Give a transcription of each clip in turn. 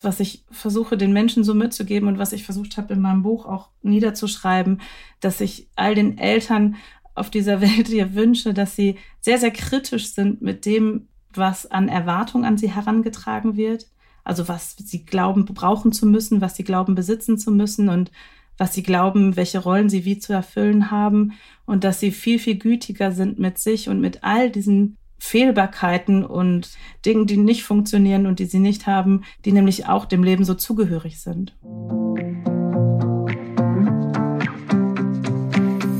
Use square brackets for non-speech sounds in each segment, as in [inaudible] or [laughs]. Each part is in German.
was ich versuche den Menschen so mitzugeben und was ich versucht habe in meinem Buch auch niederzuschreiben, dass ich all den Eltern auf dieser [laughs] Welt hier wünsche, dass sie sehr, sehr kritisch sind mit dem, was an Erwartung an sie herangetragen wird. Also was sie glauben, brauchen zu müssen, was sie glauben, besitzen zu müssen und was sie glauben, welche Rollen sie wie zu erfüllen haben und dass sie viel, viel gütiger sind mit sich und mit all diesen Fehlbarkeiten und Dingen, die nicht funktionieren und die sie nicht haben, die nämlich auch dem Leben so zugehörig sind.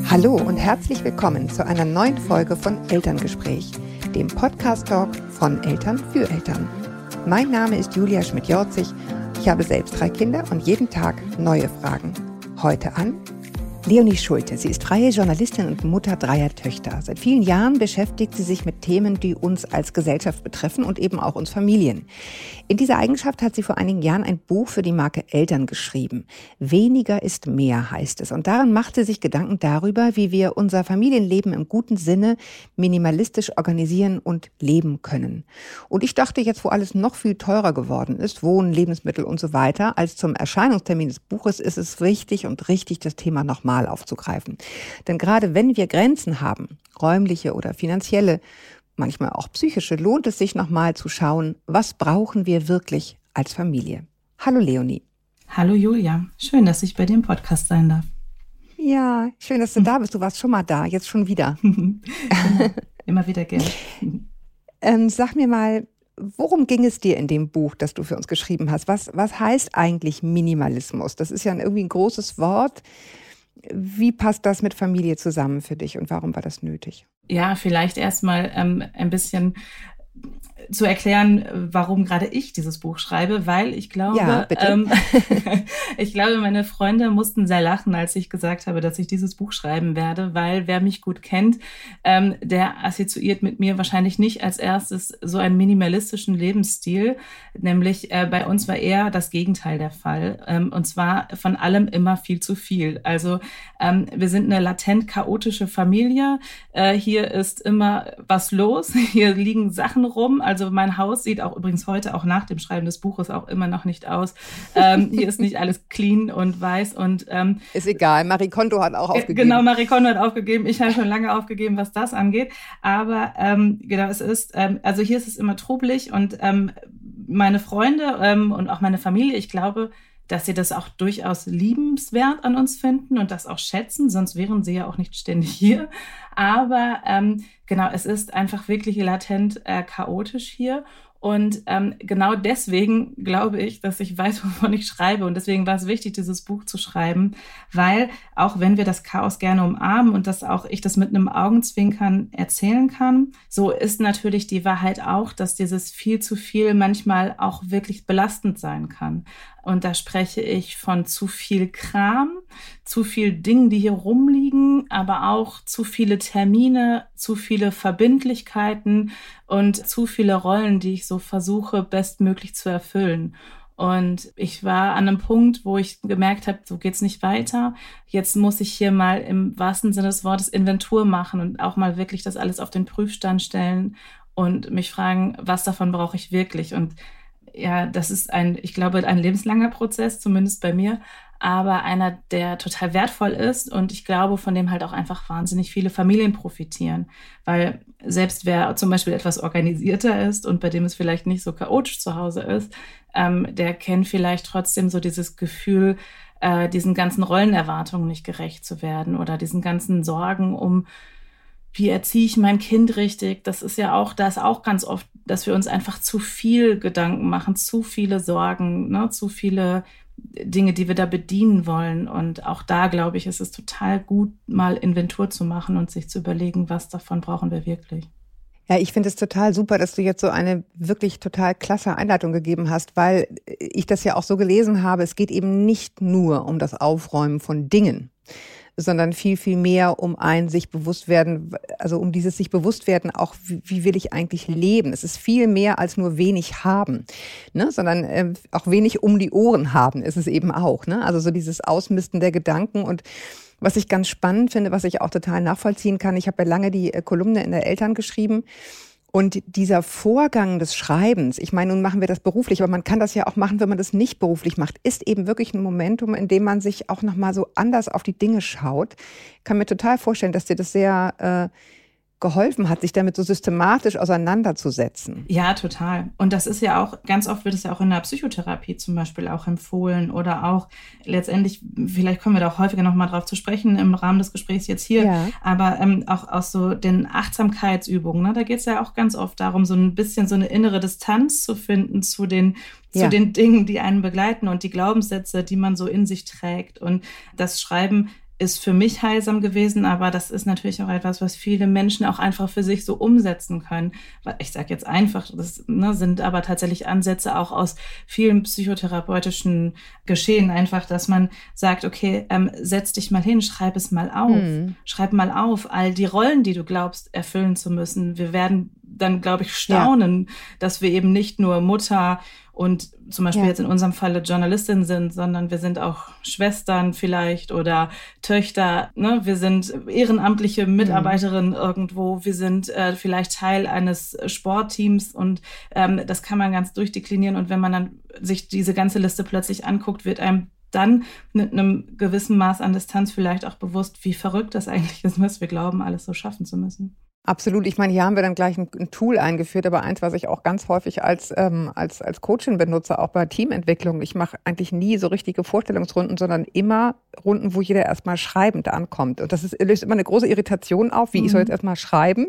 Hallo und herzlich willkommen zu einer neuen Folge von Elterngespräch, dem Podcast-Talk von Eltern für Eltern. Mein Name ist Julia Schmidt-Jorzig. Ich habe selbst drei Kinder und jeden Tag neue Fragen. Heute an Leonie Schulte. Sie ist freie Journalistin und Mutter dreier Töchter. Seit vielen Jahren beschäftigt sie sich mit Themen, die uns als Gesellschaft betreffen und eben auch uns Familien. In dieser Eigenschaft hat sie vor einigen Jahren ein Buch für die Marke Eltern geschrieben. Weniger ist mehr heißt es. Und darin macht sie sich Gedanken darüber, wie wir unser Familienleben im guten Sinne minimalistisch organisieren und leben können. Und ich dachte jetzt, wo alles noch viel teurer geworden ist, Wohnen, Lebensmittel und so weiter, als zum Erscheinungstermin des Buches ist es wichtig und richtig, das Thema nochmal nochmal aufzugreifen. Denn gerade wenn wir Grenzen haben, räumliche oder finanzielle, manchmal auch psychische, lohnt es sich nochmal zu schauen, was brauchen wir wirklich als Familie. Hallo Leonie. Hallo Julia, schön, dass ich bei dem Podcast sein darf. Ja, schön, dass du da bist. Du warst schon mal da, jetzt schon wieder. [laughs] Immer wieder gerne. Ähm, sag mir mal, worum ging es dir in dem Buch, das du für uns geschrieben hast? Was, was heißt eigentlich Minimalismus? Das ist ja irgendwie ein großes Wort. Wie passt das mit Familie zusammen für dich und warum war das nötig? Ja, vielleicht erstmal ähm, ein bisschen zu erklären, warum gerade ich dieses Buch schreibe, weil ich glaube, ja, ähm, [laughs] ich glaube, meine Freunde mussten sehr lachen, als ich gesagt habe, dass ich dieses Buch schreiben werde, weil wer mich gut kennt, ähm, der assoziiert mit mir wahrscheinlich nicht als erstes so einen minimalistischen Lebensstil, nämlich äh, bei uns war eher das Gegenteil der Fall ähm, und zwar von allem immer viel zu viel. Also ähm, wir sind eine latent chaotische Familie. Äh, hier ist immer was los. [laughs] Hier liegen Sachen rum. Also mein Haus sieht auch übrigens heute, auch nach dem Schreiben des Buches, auch immer noch nicht aus. Ähm, hier ist nicht alles clean und weiß und ähm, ist egal. Marie Kondo hat auch aufgegeben. Genau, Marie Kondo hat aufgegeben. Ich habe schon lange aufgegeben, was das angeht. Aber ähm, genau, es ist ähm, also hier ist es immer trubelig und ähm, meine Freunde ähm, und auch meine Familie, ich glaube, dass sie das auch durchaus liebenswert an uns finden und das auch schätzen, sonst wären sie ja auch nicht ständig [laughs] hier. Aber ähm, genau, es ist einfach wirklich latent äh, chaotisch hier. Und ähm, genau deswegen glaube ich, dass ich weiß, [laughs] wovon ich schreibe. Und deswegen war es wichtig, dieses Buch zu schreiben, weil auch wenn wir das Chaos gerne umarmen und dass auch ich das mit einem Augenzwinkern erzählen kann, so ist natürlich die Wahrheit auch, dass dieses viel zu viel manchmal auch wirklich belastend sein kann. Und da spreche ich von zu viel Kram, zu viel Dingen, die hier rumliegen, aber auch zu viele Termine, zu viele Verbindlichkeiten und zu viele Rollen, die ich so versuche, bestmöglich zu erfüllen. Und ich war an einem Punkt, wo ich gemerkt habe, so geht's nicht weiter. Jetzt muss ich hier mal im wahrsten Sinne des Wortes Inventur machen und auch mal wirklich das alles auf den Prüfstand stellen und mich fragen, was davon brauche ich wirklich? Und ja, das ist ein, ich glaube, ein lebenslanger Prozess, zumindest bei mir, aber einer, der total wertvoll ist und ich glaube, von dem halt auch einfach wahnsinnig viele Familien profitieren. Weil selbst wer zum Beispiel etwas organisierter ist und bei dem es vielleicht nicht so chaotisch zu Hause ist, ähm, der kennt vielleicht trotzdem so dieses Gefühl, äh, diesen ganzen Rollenerwartungen nicht gerecht zu werden oder diesen ganzen Sorgen um wie erziehe ich mein Kind richtig? Das ist ja auch, da auch ganz oft, dass wir uns einfach zu viel Gedanken machen, zu viele Sorgen, ne, zu viele Dinge, die wir da bedienen wollen. Und auch da, glaube ich, ist es total gut, mal Inventur zu machen und sich zu überlegen, was davon brauchen wir wirklich. Ja, ich finde es total super, dass du jetzt so eine wirklich total klasse Einleitung gegeben hast, weil ich das ja auch so gelesen habe. Es geht eben nicht nur um das Aufräumen von Dingen, sondern viel, viel mehr um ein sich bewusst werden, also um dieses sich bewusst werden, auch wie, wie will ich eigentlich leben. Es ist viel mehr als nur wenig haben, ne? sondern äh, auch wenig um die Ohren haben ist es eben auch. Ne? Also so dieses Ausmisten der Gedanken und was ich ganz spannend finde, was ich auch total nachvollziehen kann, ich habe ja lange die äh, Kolumne in der Eltern geschrieben Und dieser Vorgang des Schreibens, ich meine, nun machen wir das beruflich, aber man kann das ja auch machen, wenn man das nicht beruflich macht, ist eben wirklich ein Momentum, in dem man sich auch nochmal so anders auf die Dinge schaut. Ich kann mir total vorstellen, dass dir das sehr äh, geholfen hat, sich damit so systematisch auseinanderzusetzen. Ja, total. Und das ist ja auch, ganz oft wird es ja auch in der Psychotherapie zum Beispiel auch empfohlen oder auch letztendlich, vielleicht kommen wir da auch häufiger nochmal drauf zu sprechen im Rahmen des Gesprächs jetzt hier, ja. aber ähm, auch aus so den Achtsamkeitsübungen, ne? da geht es ja auch ganz oft darum, so ein bisschen so eine innere Distanz zu finden zu den zu ja. den Dingen, die einen begleiten und die Glaubenssätze, die man so in sich trägt. Und das Schreiben ist für mich heilsam gewesen, aber das ist natürlich auch etwas, was viele Menschen auch einfach für sich so umsetzen können. Ich sage jetzt einfach, das ne, sind aber tatsächlich Ansätze auch aus vielen psychotherapeutischen Geschehen, einfach, dass man sagt, okay, ähm, setz dich mal hin, schreib es mal auf, hm. schreib mal auf all die Rollen, die du glaubst erfüllen zu müssen. Wir werden dann, glaube ich, staunen, ja. dass wir eben nicht nur Mutter, und zum Beispiel ja. jetzt in unserem Falle Journalistin sind, sondern wir sind auch Schwestern vielleicht oder Töchter. Ne? Wir sind ehrenamtliche Mitarbeiterin mhm. irgendwo. Wir sind äh, vielleicht Teil eines Sportteams und ähm, das kann man ganz durchdeklinieren. Und wenn man dann sich diese ganze Liste plötzlich anguckt, wird einem dann mit einem gewissen Maß an Distanz vielleicht auch bewusst, wie verrückt das eigentlich ist, was wir glauben, alles so schaffen zu müssen. Absolut. Ich meine, hier haben wir dann gleich ein, ein Tool eingeführt, aber eins, was ich auch ganz häufig als, ähm, als, als Coaching benutze, auch bei Teamentwicklung. Ich mache eigentlich nie so richtige Vorstellungsrunden, sondern immer Runden, wo jeder erstmal schreibend ankommt. Und das ist, löst immer eine große Irritation auf, wie mhm. ich soll jetzt erstmal schreiben.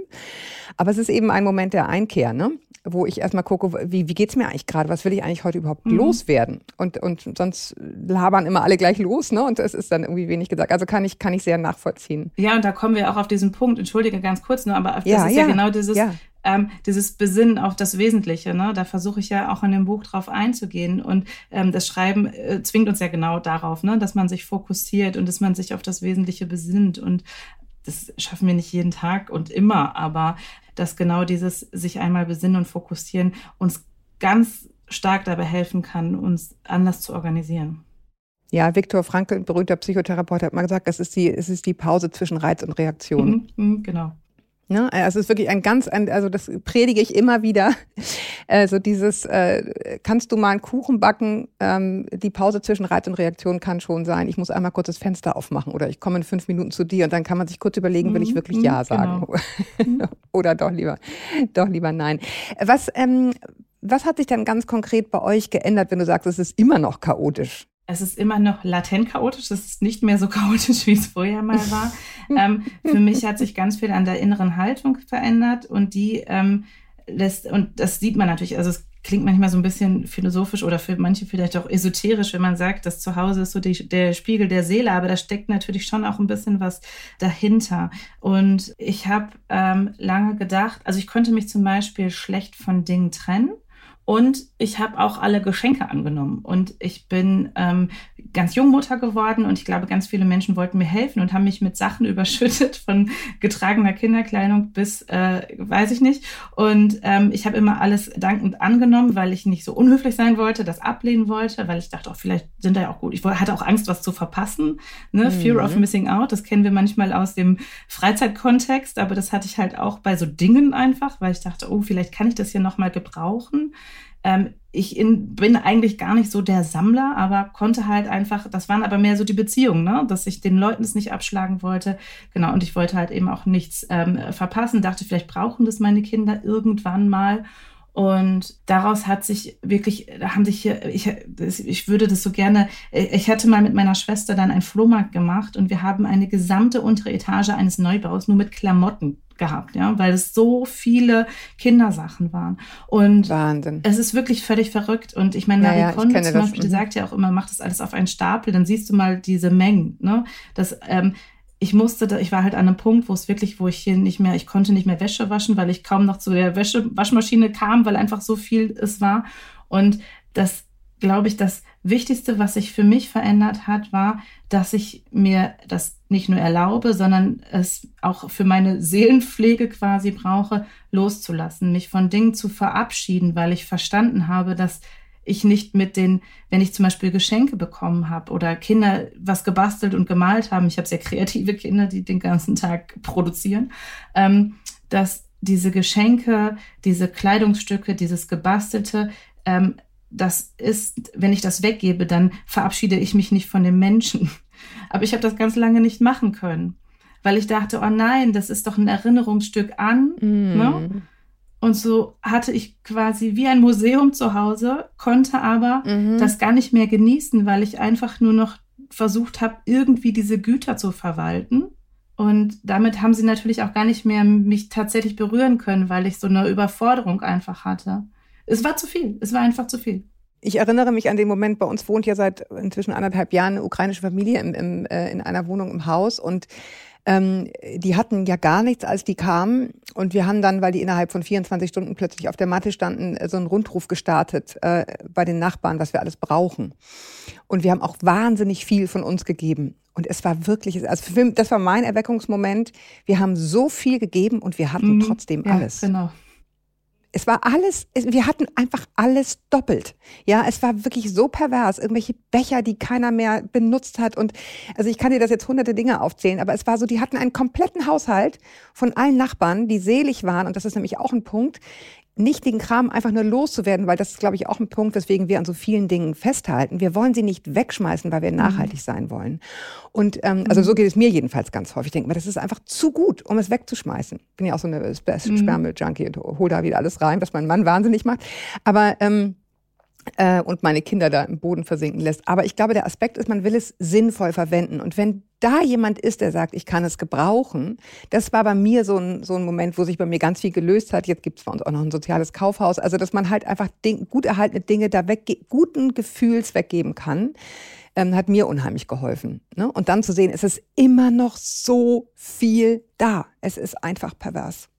Aber es ist eben ein Moment der Einkehr, ne? Wo ich erstmal gucke, wie, wie geht's mir eigentlich gerade? Was will ich eigentlich heute überhaupt mhm. loswerden? Und, und sonst labern immer alle gleich los, ne? Und es ist dann irgendwie wenig gesagt. Also kann ich, kann ich sehr nachvollziehen. Ja, und da kommen wir auch auf diesen Punkt, entschuldige ganz kurz nur, aber das ja, ist ja, ja genau dieses, ja. ähm, dieses Besinnen auf das Wesentliche. Ne? Da versuche ich ja auch in dem Buch drauf einzugehen. Und ähm, das Schreiben äh, zwingt uns ja genau darauf, ne? dass man sich fokussiert und dass man sich auf das Wesentliche besinnt. Und das schaffen wir nicht jeden Tag und immer, aber dass genau dieses sich einmal besinnen und fokussieren uns ganz stark dabei helfen kann, uns anders zu organisieren. Ja, Viktor Frankl, ein berühmter Psychotherapeut, hat mal gesagt, das ist die, es ist die Pause zwischen Reiz und Reaktion. Mhm, mhm genau. Ne? Also es ist wirklich ein ganz, also das predige ich immer wieder. Also dieses, äh, kannst du mal einen Kuchen backen? Ähm, die Pause zwischen Reiz und Reaktion kann schon sein. Ich muss einmal kurz das Fenster aufmachen oder ich komme in fünf Minuten zu dir und dann kann man sich kurz überlegen, will ich mhm, wirklich Ja [laughs] mhm, sagen genau. oder doch lieber, doch lieber Nein. Was, ähm, was hat sich dann ganz konkret bei euch geändert, wenn du sagst, es ist immer noch chaotisch? es ist immer noch latent chaotisch. Es ist nicht mehr so [laughs] chaotisch, wie es vorher mal war. [laughs] ähm, für mich hat sich ganz viel an der inneren Haltung verändert und die ähm, lässt, und das sieht man natürlich, also es klingt manchmal so ein bisschen philosophisch oder für manche vielleicht auch esoterisch, wenn man sagt, das Zuhause ist so die, der Spiegel der Seele, aber da steckt natürlich schon auch ein bisschen was dahinter. Und ich habe ähm, lange gedacht, also ich konnte mich zum Beispiel schlecht von Dingen trennen. Und ich habe auch alle Geschenke angenommen. Und ich bin ähm, ganz jung Mutter geworden und ich glaube, ganz viele Menschen wollten mir helfen und haben mich mit Sachen [laughs] überschüttet, von getragener Kinderkleidung bis, äh, weiß ich nicht. Und ähm, ich habe immer alles dankend angenommen, weil ich nicht so unhöflich sein wollte, das ablehnen wollte, weil ich dachte, auch vielleicht sind da ja auch gut. Ich hatte auch Angst, was zu verpassen. Ne? Mhm. Fear of missing out, das kennen wir manchmal aus dem Freizeitkontext, aber das hatte ich halt auch bei so Dingen einfach, weil ich dachte, oh, vielleicht kann ich das hier nochmal gebrauchen. Ähm, ich in, bin eigentlich gar nicht so der Sammler, aber konnte halt einfach, das waren aber mehr so die Beziehungen, ne? dass ich den Leuten es nicht abschlagen wollte. Genau, und ich wollte halt eben auch nichts ähm, verpassen, dachte, vielleicht brauchen das meine Kinder irgendwann mal. Und daraus hat sich wirklich, da haben sich hier, ich, ich würde das so gerne, ich hatte mal mit meiner Schwester dann einen Flohmarkt gemacht und wir haben eine gesamte untere Etage eines Neubaus nur mit Klamotten gehabt, ja, weil es so viele Kindersachen waren. Und Wahnsinn. es ist wirklich völlig verrückt. Und ich meine, Marie ja, Kondo zum Beispiel, die mhm. sagt ja auch immer, mach das alles auf einen Stapel, dann siehst du mal diese Mengen, ne? Das, ähm, ich musste, ich war halt an einem Punkt, wo es wirklich, wo ich hier nicht mehr, ich konnte nicht mehr Wäsche waschen, weil ich kaum noch zu der Wäsche, Waschmaschine kam, weil einfach so viel es war. Und das glaube ich, das Wichtigste, was sich für mich verändert hat, war, dass ich mir das nicht nur erlaube, sondern es auch für meine Seelenpflege quasi brauche, loszulassen, mich von Dingen zu verabschieden, weil ich verstanden habe, dass ich nicht mit den, wenn ich zum Beispiel Geschenke bekommen habe oder Kinder was gebastelt und gemalt haben, ich habe sehr kreative Kinder, die den ganzen Tag produzieren, ähm, dass diese Geschenke, diese Kleidungsstücke, dieses Gebastelte, ähm, das ist, wenn ich das weggebe, dann verabschiede ich mich nicht von dem Menschen. [laughs] Aber ich habe das ganz lange nicht machen können, weil ich dachte, oh nein, das ist doch ein Erinnerungsstück an. Mm. Ne? Und so hatte ich quasi wie ein Museum zu Hause, konnte aber mhm. das gar nicht mehr genießen, weil ich einfach nur noch versucht habe, irgendwie diese Güter zu verwalten. Und damit haben sie natürlich auch gar nicht mehr mich tatsächlich berühren können, weil ich so eine Überforderung einfach hatte. Es war zu viel. Es war einfach zu viel. Ich erinnere mich an den Moment, bei uns wohnt ja seit inzwischen anderthalb Jahren eine ukrainische Familie im, im, äh, in einer Wohnung im Haus und ähm, die hatten ja gar nichts, als die kamen. Und wir haben dann, weil die innerhalb von 24 Stunden plötzlich auf der Matte standen, äh, so einen Rundruf gestartet äh, bei den Nachbarn, was wir alles brauchen. Und wir haben auch wahnsinnig viel von uns gegeben. Und es war wirklich, also das war mein Erweckungsmoment. Wir haben so viel gegeben und wir hatten mhm. trotzdem ja, alles. Genau. Es war alles, wir hatten einfach alles doppelt. Ja, es war wirklich so pervers. Irgendwelche Becher, die keiner mehr benutzt hat. Und also ich kann dir das jetzt hunderte Dinge aufzählen, aber es war so, die hatten einen kompletten Haushalt von allen Nachbarn, die selig waren. Und das ist nämlich auch ein Punkt nichtigen Kram einfach nur loszuwerden, weil das ist, glaube ich, auch ein Punkt, weswegen wir an so vielen Dingen festhalten. Wir wollen sie nicht wegschmeißen, weil wir mhm. nachhaltig mhm. sein wollen. Und ähm, also so geht es mir jedenfalls ganz häufig. Ich denke mir, das ist einfach zu gut, um es wegzuschmeißen. Ich bin ja auch so eine mhm. Sperrmüll-Junkie und hol da wieder alles rein, was mein Mann wahnsinnig macht. Aber ähm, äh, und meine Kinder da im Boden versinken lässt. Aber ich glaube, der Aspekt ist, man will es sinnvoll verwenden. Und wenn da jemand ist, der sagt, ich kann es gebrauchen, das war bei mir so ein, so ein Moment, wo sich bei mir ganz viel gelöst hat. Jetzt gibt es bei uns auch noch ein soziales Kaufhaus. Also, dass man halt einfach Ding, gut erhaltene Dinge da wegge guten Gefühls weggeben kann, ähm, hat mir unheimlich geholfen. Ne? Und dann zu sehen, es ist immer noch so viel da. Es ist einfach pervers.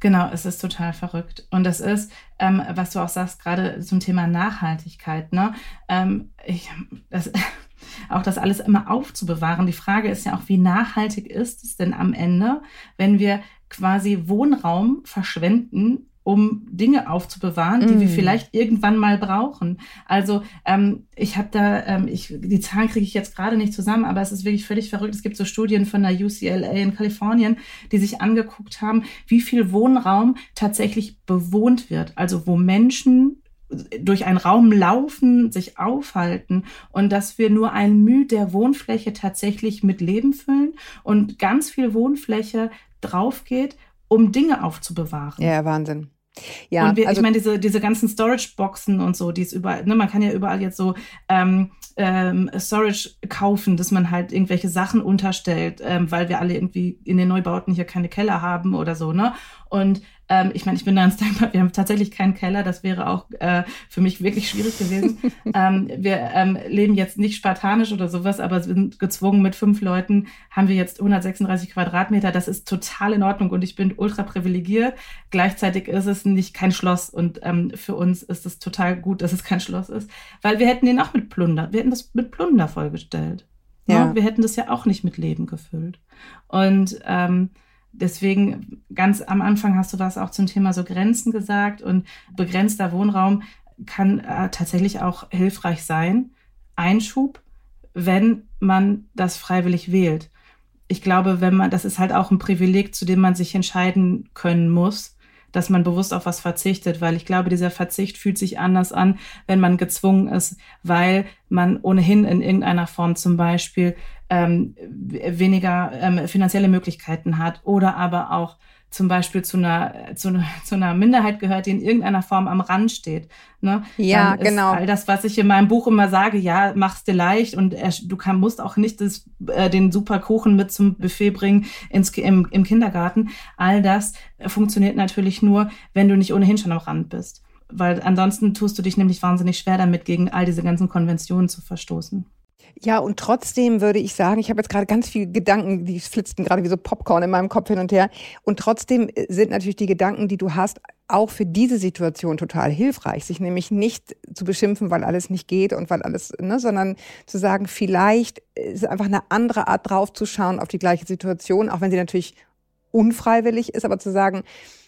Genau, es ist total verrückt. Und das ist, ähm, was du auch sagst, gerade zum Thema Nachhaltigkeit. Ne? Ähm, ich, das, [laughs] auch das alles immer aufzubewahren. Die Frage ist ja auch, wie nachhaltig ist es denn am Ende, wenn wir quasi Wohnraum verschwenden um Dinge aufzubewahren, die mm. wir vielleicht irgendwann mal brauchen. Also ähm, ich habe da, ähm, ich, die Zahlen kriege ich jetzt gerade nicht zusammen, aber es ist wirklich völlig verrückt. Es gibt so Studien von der UCLA in Kalifornien, die sich angeguckt haben, wie viel Wohnraum tatsächlich bewohnt wird. Also wo Menschen durch einen Raum laufen, sich aufhalten und dass wir nur ein Mühe der Wohnfläche tatsächlich mit Leben füllen und ganz viel Wohnfläche drauf geht, um Dinge aufzubewahren. Ja, Wahnsinn. Ja, und wir, also, ich meine, diese, diese ganzen Storage-Boxen und so, die ist überall, ne, man kann ja überall jetzt so ähm, ähm, Storage kaufen, dass man halt irgendwelche Sachen unterstellt, ähm, weil wir alle irgendwie in den Neubauten hier keine Keller haben oder so, ne? Und ähm, ich meine, ich bin ganz [laughs] dankbar, wir haben tatsächlich keinen Keller, das wäre auch äh, für mich wirklich schwierig gewesen. [laughs] ähm, wir ähm, leben jetzt nicht spartanisch oder sowas, aber sind gezwungen mit fünf Leuten, haben wir jetzt 136 Quadratmeter, das ist total in Ordnung und ich bin ultra privilegiert. Gleichzeitig ist es nicht kein Schloss und ähm, für uns ist es total gut, dass es kein Schloss ist, weil wir hätten den auch mit Plunder, wir hätten das mit Plunder vollgestellt. Ja. ja. Wir hätten das ja auch nicht mit Leben gefüllt. Und ähm, Deswegen ganz am Anfang hast du was auch zum Thema so Grenzen gesagt und begrenzter Wohnraum kann äh, tatsächlich auch hilfreich sein. Einschub, wenn man das freiwillig wählt. Ich glaube, wenn man, das ist halt auch ein Privileg, zu dem man sich entscheiden können muss, dass man bewusst auf was verzichtet, weil ich glaube, dieser Verzicht fühlt sich anders an, wenn man gezwungen ist, weil man ohnehin in irgendeiner Form zum Beispiel ähm, weniger ähm, finanzielle Möglichkeiten hat oder aber auch zum Beispiel zu einer, zu, einer, [laughs] zu einer Minderheit gehört, die in irgendeiner Form am Rand steht. Ne? Ja, genau. All das, was ich in meinem Buch immer sage, ja, mach's dir leicht und du kann, musst auch nicht das, äh, den super Kuchen mit zum Buffet bringen ins, im, im Kindergarten. All das funktioniert natürlich nur, wenn du nicht ohnehin schon am Rand bist. Weil ansonsten tust du dich nämlich wahnsinnig schwer damit, gegen all diese ganzen Konventionen zu verstoßen. Ja, und trotzdem würde ich sagen, ich habe jetzt gerade ganz viele Gedanken, die flitzten gerade wie so Popcorn in meinem Kopf hin und her. Und trotzdem äh, sind natürlich die Gedanken, die du hast, auch für diese Situation total hilfreich, sich nämlich nicht zu beschimpfen, weil alles nicht geht und weil alles, ne, sondern zu sagen, vielleicht ist einfach eine andere Art draufzuschauen auf die gleiche Situation, auch wenn sie natürlich unfreiwillig ist, aber zu sagen,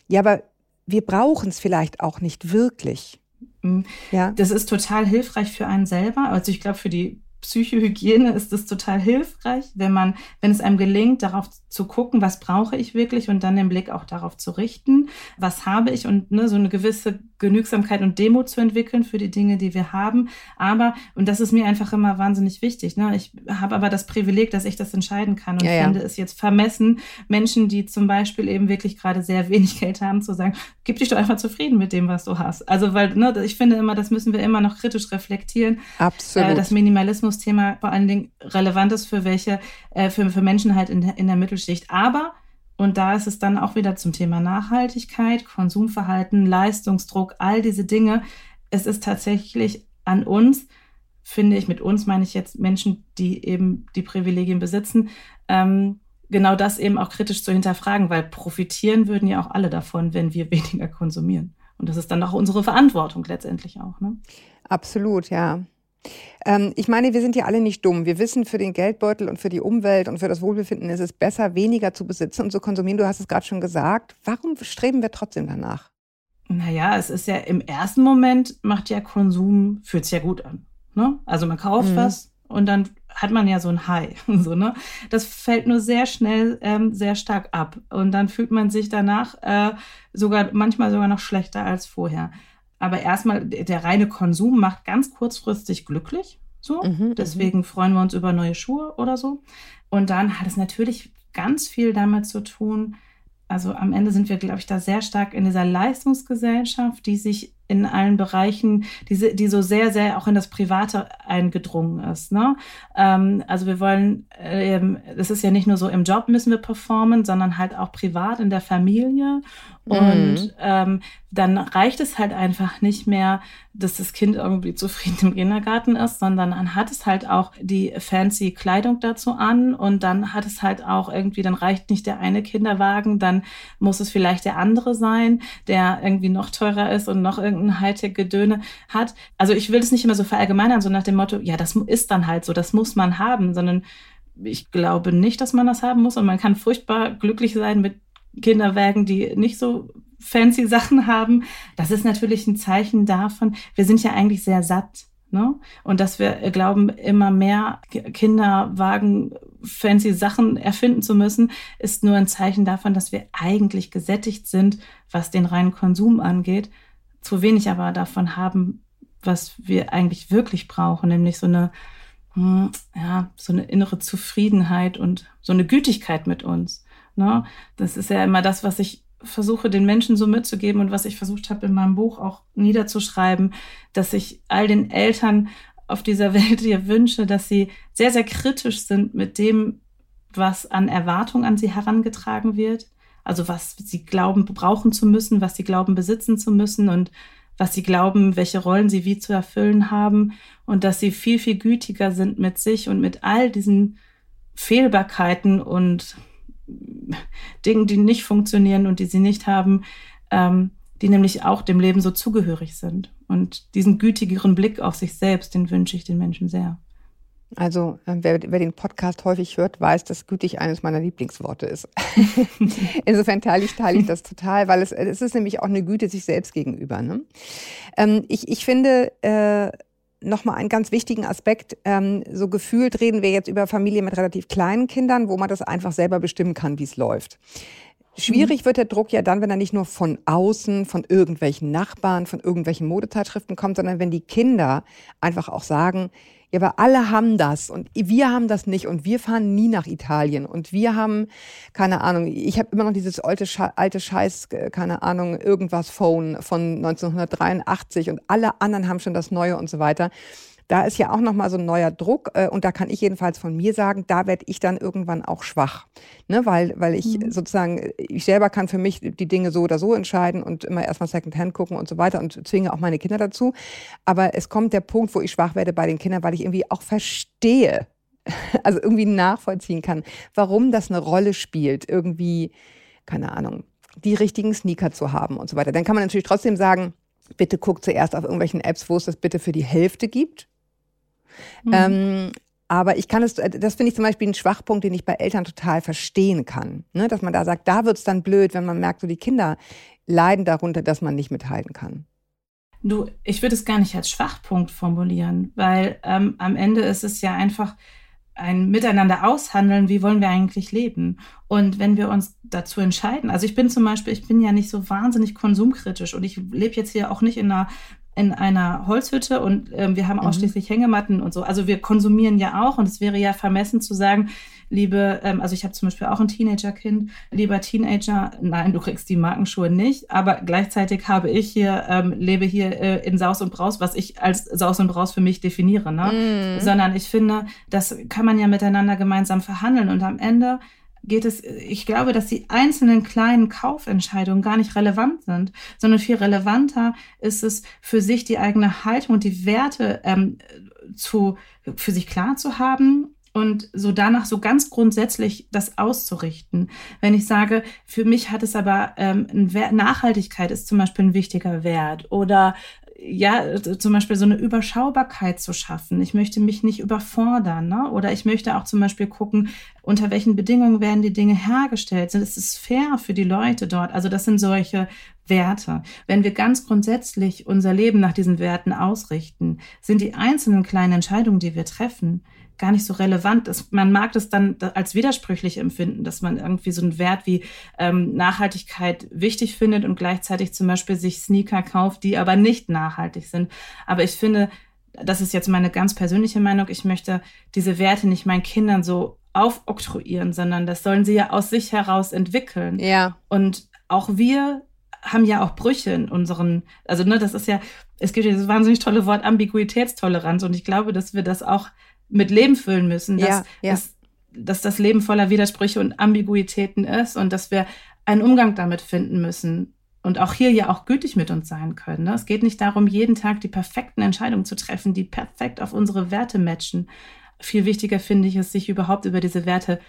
ja, aber wir brauchen es vielleicht auch nicht wirklich. Mhm. Ja. Das ist total hilfreich für einen selber. Also ich glaube, für die Psychohygiene ist es total hilfreich, wenn man, wenn es einem gelingt, darauf zu gucken, was brauche ich wirklich und dann den Blick auch darauf zu richten, was habe ich und ne, so eine gewisse Genügsamkeit und Demut zu entwickeln für die Dinge, die wir haben. Aber, und das ist mir einfach immer wahnsinnig wichtig, ne? ich habe aber das Privileg, dass ich das entscheiden kann und ja, finde ja. es jetzt vermessen, Menschen, die zum Beispiel eben wirklich gerade sehr wenig Geld haben, zu sagen, gib dich doch einfach zufrieden mit dem, was du hast. Also, weil, ne, ich finde immer, das müssen wir immer noch kritisch reflektieren. Absolut. Äh, das Minimalismus-Thema vor allen Dingen relevant ist für welche, äh, für, für Menschen halt in, in der Mittelschicht. Aber und da ist es dann auch wieder zum Thema Nachhaltigkeit, Konsumverhalten, Leistungsdruck, all diese Dinge. Es ist tatsächlich an uns, finde ich, mit uns meine ich jetzt Menschen, die eben die Privilegien besitzen, ähm, genau das eben auch kritisch zu hinterfragen, weil profitieren würden ja auch alle davon, wenn wir [laughs] weniger konsumieren. Und das ist dann auch unsere Verantwortung letztendlich auch. Ne? Absolut, ja. Ähm, ich meine, wir sind ja alle nicht dumm. Wir wissen, für den Geldbeutel und für die Umwelt und für das Wohlbefinden ist es besser, weniger zu besitzen und zu konsumieren. Du hast es gerade schon gesagt. Warum streben wir trotzdem danach? Naja, es ist ja im ersten Moment macht ja Konsum, fühlt sich ja gut an. Ne? Also man kauft mhm. was und dann hat man ja so ein High. [laughs] So, ne? Das fällt nur sehr schnell ähm, sehr stark ab. Und dann fühlt man sich danach äh, sogar manchmal sogar noch schlechter als vorher. Aber erstmal, der reine Konsum macht ganz kurzfristig glücklich. So. Mhm, mhm, Deswegen freuen wir uns über neue Schuhe oder so. Und dann hat es natürlich ganz viel damit zu tun, also am Ende sind wir, glaube ich, da sehr stark in dieser Leistungsgesellschaft, die sich in allen Bereichen, die, die so sehr, sehr auch in das Private eingedrungen ist. Ne? Ähm, also wir wollen, ähm, es ist ja nicht nur so im Job müssen wir performen, sondern halt auch privat in der Familie. Und mhm. ähm, dann reicht es halt einfach nicht mehr, dass das Kind irgendwie zufrieden im Kindergarten ist, sondern dann hat es halt auch die fancy Kleidung dazu an und dann hat es halt auch irgendwie, dann reicht nicht der eine Kinderwagen, dann muss es vielleicht der andere sein, der irgendwie noch teurer ist und noch irgendein Hightech-Gedöne hat. Also ich will es nicht immer so verallgemeinern, so nach dem Motto, ja, das ist dann halt so, das muss man haben, sondern ich glaube nicht, dass man das haben muss und man kann furchtbar glücklich sein mit Kinderwagen, die nicht so fancy Sachen haben. Das ist natürlich ein Zeichen davon, wir sind ja eigentlich sehr satt. Ne? Und dass wir glauben, immer mehr Kinderwagen, fancy Sachen erfinden zu müssen, ist nur ein Zeichen davon, dass wir eigentlich gesättigt sind, was den reinen Konsum angeht, zu wenig aber davon haben, was wir eigentlich wirklich brauchen, nämlich so eine, hm, ja, so eine innere Zufriedenheit und so eine Gütigkeit mit uns. Ne? Das ist ja immer das, was ich versuche, den Menschen so mitzugeben und was ich versucht habe, in meinem Buch auch niederzuschreiben, dass ich all den Eltern auf dieser [laughs] Welt hier wünsche, dass sie sehr, sehr kritisch sind mit dem, was an Erwartung an sie herangetragen wird. Also was sie glauben, brauchen zu müssen, was sie glauben, besitzen zu müssen und was sie glauben, welche Rollen sie wie zu erfüllen haben und dass sie viel, viel gütiger sind mit sich und mit all diesen Fehlbarkeiten und Dingen, die nicht funktionieren und die sie nicht haben, ähm, die nämlich auch dem Leben so zugehörig sind. Und diesen gütigeren Blick auf sich selbst, den wünsche ich den Menschen sehr. Also äh, wer, wer, den Podcast häufig hört, weiß, dass gütig eines meiner Lieblingsworte ist. [laughs] Insofern teile ich, teile ich das total, weil es, es ist nämlich auch eine Güte sich selbst gegenüber. Ne? Ähm, ich, ich finde, äh, nochmal einen ganz wichtigen Aspekt. Ähm, so gefühlt reden wir jetzt über Familien mit relativ kleinen Kindern, wo man das einfach selber bestimmen kann, wie es läuft. Schwierig mhm. wird der Druck ja dann, wenn er nicht nur von außen, von irgendwelchen Nachbarn, von irgendwelchen Modezeitschriften kommt, sondern wenn die Kinder einfach auch sagen, ja, aber alle haben das und wir haben das nicht und wir fahren nie nach Italien und wir haben, keine Ahnung, ich habe immer noch dieses alte, alte Scheiß, äh, keine Ahnung, irgendwas Phone von 1983 und alle anderen haben schon das Neue und so weiter da ist ja auch nochmal so ein neuer Druck äh, und da kann ich jedenfalls von mir sagen, da werde ich dann irgendwann auch schwach, ne? weil, weil ich mhm. sozusagen, ich selber kann für mich die Dinge so oder so entscheiden und immer erstmal Secondhand gucken und so weiter und zwinge auch meine Kinder dazu. Aber es kommt der Punkt, wo ich schwach werde bei den Kindern, weil ich irgendwie auch verstehe, [laughs] also irgendwie nachvollziehen kann, warum das eine Rolle spielt, irgendwie, keine Ahnung, die richtigen Sneaker zu haben und so weiter. Dann kann man natürlich trotzdem sagen, bitte guck zuerst auf irgendwelchen Apps, wo es das bitte für die Hälfte gibt. Mhm. Ähm, aber ich kann es, das finde ich zum Beispiel einen Schwachpunkt, den ich bei Eltern total verstehen kann. Ne? Dass man da sagt, da wird es dann blöd, wenn man merkt, so die Kinder leiden darunter, dass man nicht mithalten kann. Du, ich würde es gar nicht als Schwachpunkt formulieren, weil ähm, am Ende ist es ja einfach ein Miteinander aushandeln, wie wollen wir eigentlich leben. Und wenn wir uns dazu entscheiden, also ich bin zum Beispiel, ich bin ja nicht so wahnsinnig konsumkritisch und ich lebe jetzt hier auch nicht in einer in einer Holzhütte und äh, wir haben mhm. ausschließlich Hängematten und so. Also wir konsumieren ja auch und es wäre ja vermessen zu sagen, liebe, ähm, also ich habe zum Beispiel auch ein Teenagerkind, lieber Teenager, nein, du kriegst die Markenschuhe nicht, aber gleichzeitig habe ich hier, ähm, lebe hier äh, in Saus und Braus, was ich als Saus und Braus für mich definiere, ne? Mm. Sondern ich finde, das kann man ja miteinander gemeinsam verhandeln und am Ende geht es, ich glaube, dass die einzelnen kleinen Kaufentscheidungen gar nicht relevant sind, sondern viel relevanter ist es, für sich die eigene Haltung und die Werte ähm, zu, für sich klar zu haben und so danach so ganz grundsätzlich das auszurichten. Wenn ich sage, für mich hat es aber ähm, Nachhaltigkeit ist zum Beispiel ein wichtiger Wert oder ja, zum Beispiel so eine Überschaubarkeit zu schaffen. Ich möchte mich nicht überfordern, ne? Oder ich möchte auch zum Beispiel gucken, unter welchen Bedingungen werden die Dinge hergestellt. Sind es fair für die Leute dort? Also das sind solche Werte. Wenn wir ganz grundsätzlich unser Leben nach diesen Werten ausrichten, sind die einzelnen kleinen Entscheidungen, die wir treffen, gar nicht so relevant ist. Man mag das dann als widersprüchlich empfinden, dass man irgendwie so einen Wert wie ähm, Nachhaltigkeit wichtig findet und gleichzeitig zum Beispiel sich Sneaker kauft, die aber nicht nachhaltig sind. Aber ich finde, das ist jetzt meine ganz persönliche Meinung, ich möchte diese Werte nicht meinen Kindern so aufoktroyieren, sondern das sollen sie ja aus sich heraus entwickeln. Ja. Und auch wir haben ja auch Brüche in unseren, also ne, das ist ja, es gibt ja das wahnsinnig tolle Wort Ambiguitätstoleranz und ich glaube, dass wir das auch mit Leben füllen müssen, dass, ja, ja. Dass, dass das Leben voller Widersprüche und Ambiguitäten ist und dass wir einen Umgang damit finden müssen und auch hier ja auch gütig mit uns sein können. Ne? Es geht nicht darum, jeden Tag die perfekten Entscheidungen zu treffen, die perfekt auf unsere Werte matchen. Viel wichtiger finde ich es, sich überhaupt über diese Werte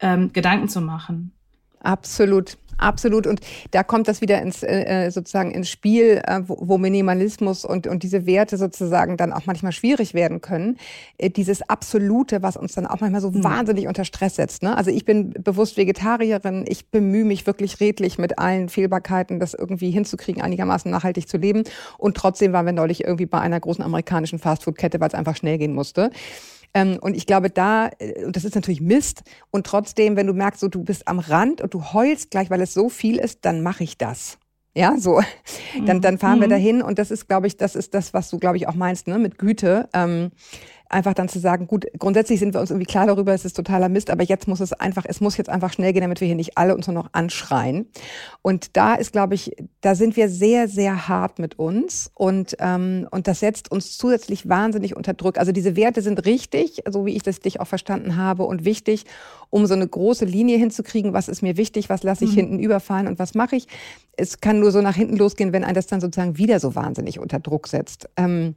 ähm, Gedanken zu machen. Absolut, absolut. Und da kommt das wieder ins äh, äh, sozusagen ins Spiel, äh, wo, wo Minimalismus und, und diese Werte sozusagen dann auch manchmal schwierig werden können. Äh, dieses Absolute, was uns dann auch manchmal so mhm. wahnsinnig unter Stress setzt. Ne? Also ich bin bewusst Vegetarierin, ich bemühe mich wirklich redlich mit allen Fehlbarkeiten, das irgendwie hinzukriegen, einigermaßen nachhaltig zu leben. Und trotzdem waren wir neulich irgendwie bei einer großen amerikanischen Fastfood-Kette, weil es einfach schnell gehen musste. Ähm, und ich glaube, da, äh, und das ist natürlich Mist. Und trotzdem, wenn du merkst, so du bist am Rand und du heulst gleich, weil es so viel ist, dann mache ich das. Ja, so. [laughs] Dann, dann fahren mhm. wir dahin und das ist, glaube ich, das ist das, was du, glaube ich, auch meinst, ne, mit Güte. Ähm, einfach dann zu sagen, gut, grundsätzlich sind wir uns irgendwie klar darüber, es ist totaler Mist, aber jetzt muss es einfach, es muss jetzt einfach schnell gehen, damit wir hier nicht alle uns nur noch anschreien. Und da ist, glaube ich, da sind wir sehr, sehr hart mit uns und, ähm, und das setzt uns zusätzlich wahnsinnig unter Druck. Also diese Werte sind richtig, so wie ich das dich auch verstanden habe und wichtig, um so eine große Linie hinzukriegen, was ist mir wichtig, was lasse ich mhm. hinten überfallen und was mache ich. Es kann nur so nach hinten losgehen, wenn ein das dann sozusagen wieder so wahnsinnig unter Druck setzt. Ähm,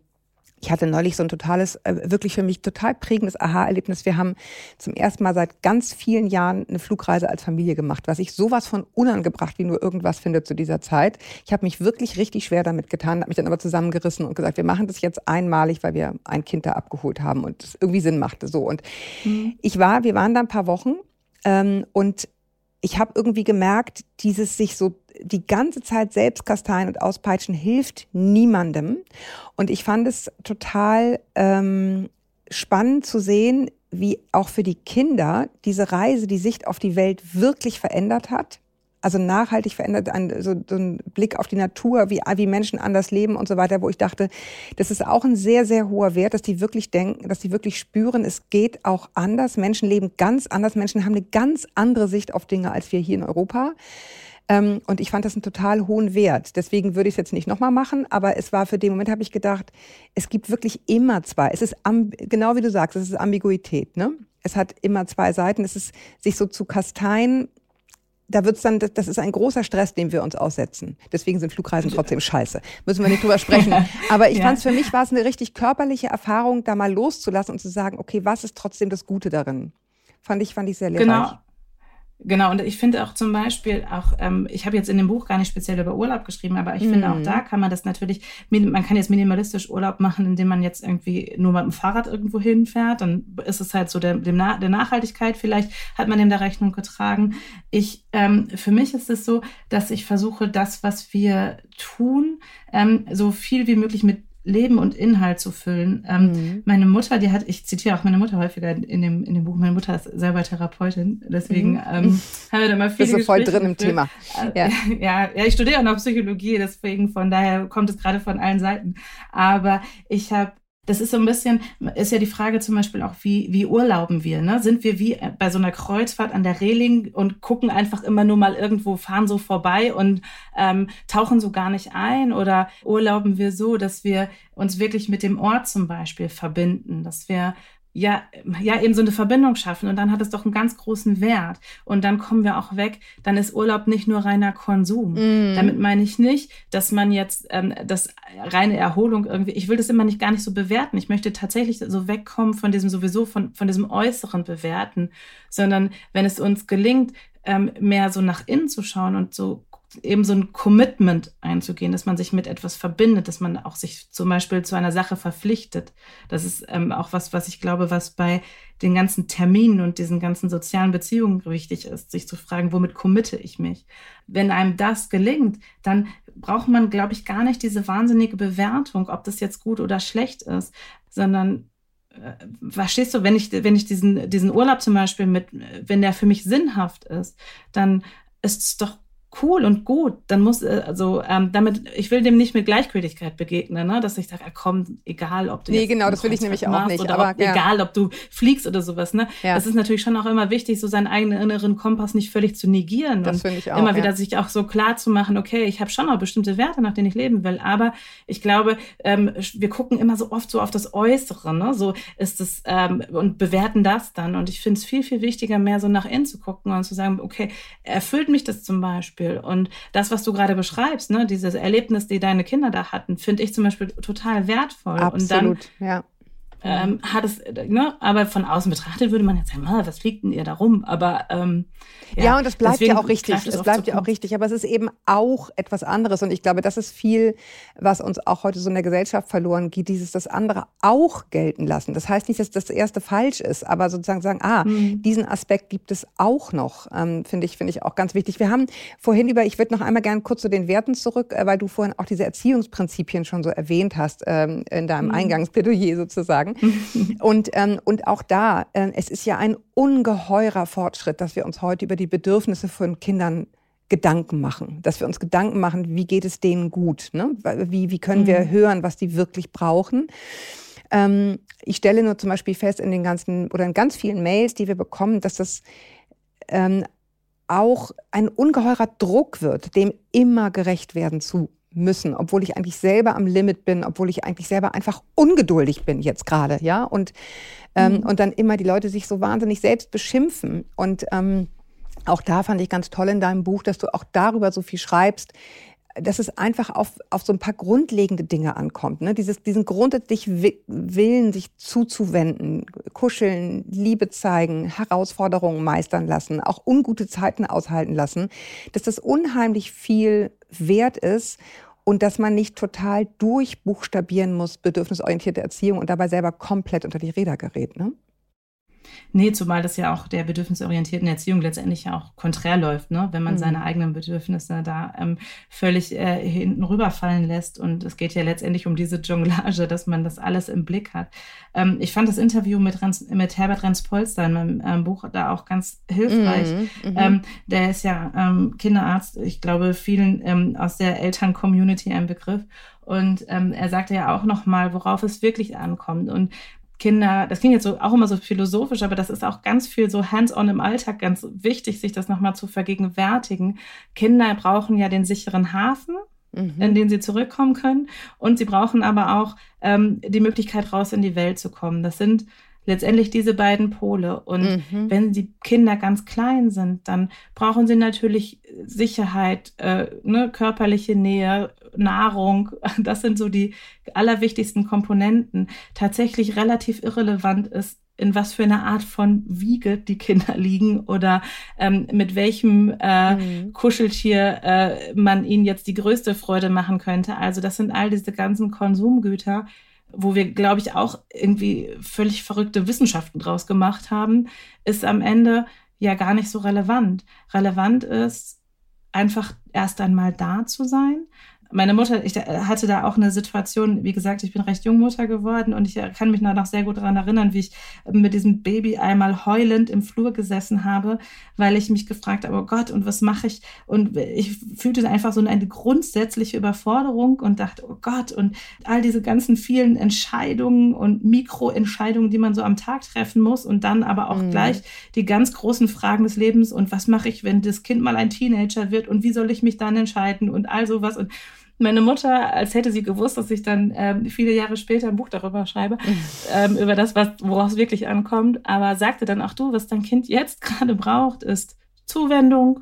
ich hatte neulich so ein totales, äh, wirklich für mich total prägendes Aha-Erlebnis. Wir haben zum ersten Mal seit ganz vielen Jahren eine Flugreise als Familie gemacht, was ich sowas von unangebracht wie nur irgendwas finde zu dieser Zeit. Ich habe mich wirklich richtig schwer damit getan, habe mich dann aber zusammengerissen und gesagt, wir machen das jetzt einmalig, weil wir ein Kind da abgeholt haben und es irgendwie Sinn machte so. Und mhm. ich war, wir waren da ein paar Wochen ähm, und ich habe irgendwie gemerkt, dieses sich so die ganze Zeit selbst kasteien und auspeitschen hilft niemandem. Und ich fand es total ähm, spannend zu sehen, wie auch für die Kinder diese Reise die Sicht auf die Welt wirklich verändert hat. Also nachhaltig verändert, ein, so, so ein Blick auf die Natur, wie, wie Menschen anders leben und so weiter, wo ich dachte, das ist auch ein sehr, sehr hoher Wert, dass die wirklich denken, dass die wirklich spüren, es geht auch anders. Menschen leben ganz anders. Menschen haben eine ganz andere Sicht auf Dinge als wir hier in Europa. Ähm, und ich fand das einen total hohen Wert. Deswegen würde ich es jetzt nicht nochmal machen, aber es war für den Moment, habe ich gedacht, es gibt wirklich immer zwei. Es ist, genau wie du sagst, es ist Ambiguität. Ne? Es hat immer zwei Seiten. Es ist, sich so zu kasteien, da wird's dann, das ist ein großer Stress, dem wir uns aussetzen. Deswegen sind Flugreisen trotzdem scheiße. Müssen wir nicht drüber sprechen. [laughs] Aber ich ja. fand es für mich war es eine richtig körperliche Erfahrung, da mal loszulassen und zu sagen, okay, was ist trotzdem das Gute darin? Fand ich, fand ich sehr lehrreich. Genau. Genau, und ich finde auch zum Beispiel auch, ähm, ich habe jetzt in dem Buch gar nicht speziell über Urlaub geschrieben, aber ich mhm. finde auch da kann man das natürlich, man kann jetzt minimalistisch Urlaub machen, indem man jetzt irgendwie nur mit dem Fahrrad irgendwo hinfährt, dann ist es halt so der, dem Na der Nachhaltigkeit, vielleicht hat man dem da Rechnung getragen. Ich, ähm, für mich ist es so, dass ich versuche, das, was wir tun, ähm, so viel wie möglich mit Leben und Inhalt zu füllen. Ähm, mhm. Meine Mutter, die hat, ich zitiere auch meine Mutter häufiger in dem, in dem Buch, meine Mutter ist selber Therapeutin, deswegen mhm. ähm, [laughs] haben wir da mal viele Bist du voll drin im Thema. Äh, ja. [laughs] ja, ja, ich studiere auch noch Psychologie, deswegen von daher kommt es gerade von allen Seiten. Aber ich habe das ist so ein bisschen, ist ja die Frage zum Beispiel auch, wie, wie urlauben wir? Ne? Sind wir wie bei so einer Kreuzfahrt an der Reling und gucken einfach immer nur mal irgendwo, fahren so vorbei und ähm, tauchen so gar nicht ein? Oder urlauben wir so, dass wir uns wirklich mit dem Ort zum Beispiel verbinden, dass wir ja, ja, eben so eine Verbindung schaffen und dann hat es doch einen ganz großen Wert. Und dann kommen wir auch weg, dann ist Urlaub nicht nur reiner Konsum. Mm. Damit meine ich nicht, dass man jetzt ähm, das reine Erholung irgendwie, ich will das immer nicht gar nicht so bewerten. Ich möchte tatsächlich so wegkommen von diesem sowieso, von, von diesem äußeren Bewerten, sondern wenn es uns gelingt, ähm, mehr so nach innen zu schauen und so eben so ein Commitment einzugehen, dass man sich mit etwas verbindet, dass man auch sich zum Beispiel zu einer Sache verpflichtet. Das ist ähm, auch was, was ich glaube, was bei den ganzen Terminen und diesen ganzen sozialen Beziehungen wichtig ist, sich zu fragen, womit committe ich mich? Wenn einem das gelingt, dann braucht man, glaube ich, gar nicht diese wahnsinnige Bewertung, ob das jetzt gut oder schlecht ist, sondern äh, verstehst du, wenn ich, wenn ich diesen, diesen Urlaub zum Beispiel mit, wenn der für mich sinnhaft ist, dann ist es doch cool und gut, dann muss, äh, also ähm, damit, ich will dem nicht mit Gleichgültigkeit begegnen, ne? dass ich sage, ah, komm, egal ob du. Nee, genau, das will ich nämlich auch nicht. Oder aber, ob, ja. egal, ob du fliegst oder sowas. Ne? Ja. Das ist natürlich schon auch immer wichtig, so seinen eigenen inneren Kompass nicht völlig zu negieren. Das finde ich auch. Immer ja. wieder sich auch so klar zu machen, okay, ich habe schon noch bestimmte Werte, nach denen ich leben will. Aber ich glaube, ähm, wir gucken immer so oft so auf das Äußere, ne? So ist es, ähm, und bewerten das dann. Und ich finde es viel, viel wichtiger, mehr so nach innen zu gucken und zu sagen, okay, erfüllt mich das zum Beispiel? Beispiel. Und das, was du gerade beschreibst, ne, dieses Erlebnis, die deine Kinder da hatten, finde ich zum Beispiel total wertvoll. Absolut, und dann, ja ähm, hat es, ne, aber von außen betrachtet würde man jetzt sagen, was fliegt denn ihr da rum? Aber ähm, ja, ja, und das bleibt ja auch richtig. Es bleibt ja auch richtig, aber es ist eben auch etwas anderes. Und ich glaube, das ist viel, was uns auch heute so in der Gesellschaft verloren geht, dieses das andere auch gelten lassen. Das heißt nicht, dass das erste falsch ist, aber sozusagen sagen, ah, mhm. diesen Aspekt gibt es auch noch, ähm, finde ich, finde ich auch ganz wichtig. Wir haben vorhin über, ich würde noch einmal gerne kurz zu den Werten zurück, äh, weil du vorhin auch diese Erziehungsprinzipien schon so erwähnt hast ähm, in deinem mhm. Eingangsplädoyer sozusagen. [laughs] und, ähm, und auch da, äh, es ist ja ein ungeheurer Fortschritt, dass wir uns heute über die Bedürfnisse von Kindern Gedanken machen, dass wir uns Gedanken machen, wie geht es denen gut, ne? wie, wie können wir mhm. hören, was die wirklich brauchen. Ähm, ich stelle nur zum Beispiel fest in den ganzen oder in ganz vielen Mails, die wir bekommen, dass das ähm, auch ein ungeheurer Druck wird, dem immer gerecht werden zu müssen, obwohl ich eigentlich selber am Limit bin, obwohl ich eigentlich selber einfach ungeduldig bin jetzt gerade, ja. Und, ähm, mhm. und dann immer die Leute sich so wahnsinnig selbst beschimpfen. Und ähm, auch da fand ich ganz toll in deinem Buch, dass du auch darüber so viel schreibst, dass es einfach auf, auf so ein paar grundlegende Dinge ankommt. Ne? Dieses, diesen grundsätzlich Willen, sich zuzuwenden, kuscheln, Liebe zeigen, Herausforderungen meistern lassen, auch ungute Zeiten aushalten lassen, dass das unheimlich viel wert ist und dass man nicht total durchbuchstabieren muss, bedürfnisorientierte Erziehung und dabei selber komplett unter die Räder gerät. Ne? Nee, zumal das ja auch der bedürfnisorientierten Erziehung letztendlich ja auch konträr läuft, ne? wenn man mhm. seine eigenen Bedürfnisse da ähm, völlig äh, hinten rüberfallen lässt. Und es geht ja letztendlich um diese Jonglage, dass man das alles im Blick hat. Ähm, ich fand das Interview mit, Rans, mit Herbert Renz-Polster in meinem ähm, Buch da auch ganz hilfreich. Mhm. Mhm. Ähm, der ist ja ähm, Kinderarzt, ich glaube, vielen ähm, aus der Eltern-Community ein Begriff. Und ähm, er sagte ja auch nochmal, worauf es wirklich ankommt. Und Kinder, das klingt jetzt so, auch immer so philosophisch, aber das ist auch ganz viel so hands-on im Alltag ganz wichtig, sich das nochmal zu vergegenwärtigen. Kinder brauchen ja den sicheren Hafen, mhm. in den sie zurückkommen können. Und sie brauchen aber auch ähm, die Möglichkeit, raus in die Welt zu kommen. Das sind letztendlich diese beiden Pole. Und mhm. wenn die Kinder ganz klein sind, dann brauchen sie natürlich Sicherheit, äh, ne, körperliche Nähe, Nahrung. [laughs] Das sind so die allerwichtigsten Komponenten. Tatsächlich relativ irrelevant ist, in was für eine Art von Wiege die Kinder [laughs] liegen oder ähm, mit welchem äh, mhm. Kuscheltier äh, man ihnen jetzt die größte Freude machen könnte. Also das sind all diese ganzen Konsumgüter, wo wir, glaube ich, auch irgendwie völlig verrückte Wissenschaften draus gemacht haben, ist am Ende ja gar nicht so relevant. Relevant ist einfach erst einmal da zu sein, meine Mutter, ich hatte da auch eine Situation, wie gesagt, ich bin recht jung Mutter geworden und ich kann mich noch sehr gut daran erinnern, wie ich mit diesem Baby einmal heulend im Flur gesessen habe, weil ich mich gefragt habe, oh Gott, und was mache ich? Und ich fühlte einfach so eine grundsätzliche Überforderung und dachte, oh Gott, und all diese ganzen vielen Entscheidungen und Mikroentscheidungen, die man so am Tag treffen muss und dann aber auch mhm. gleich die ganz großen Fragen des Lebens und was mache ich, wenn das Kind mal ein Teenager wird und wie soll ich mich dann entscheiden und all sowas und meine Mutter, als hätte sie gewusst, dass ich dann ähm, viele Jahre später ein Buch darüber schreibe, [laughs] ähm, über das, was, worauf es wirklich ankommt, aber sagte dann auch du, was dein Kind jetzt gerade braucht, ist Zuwendung,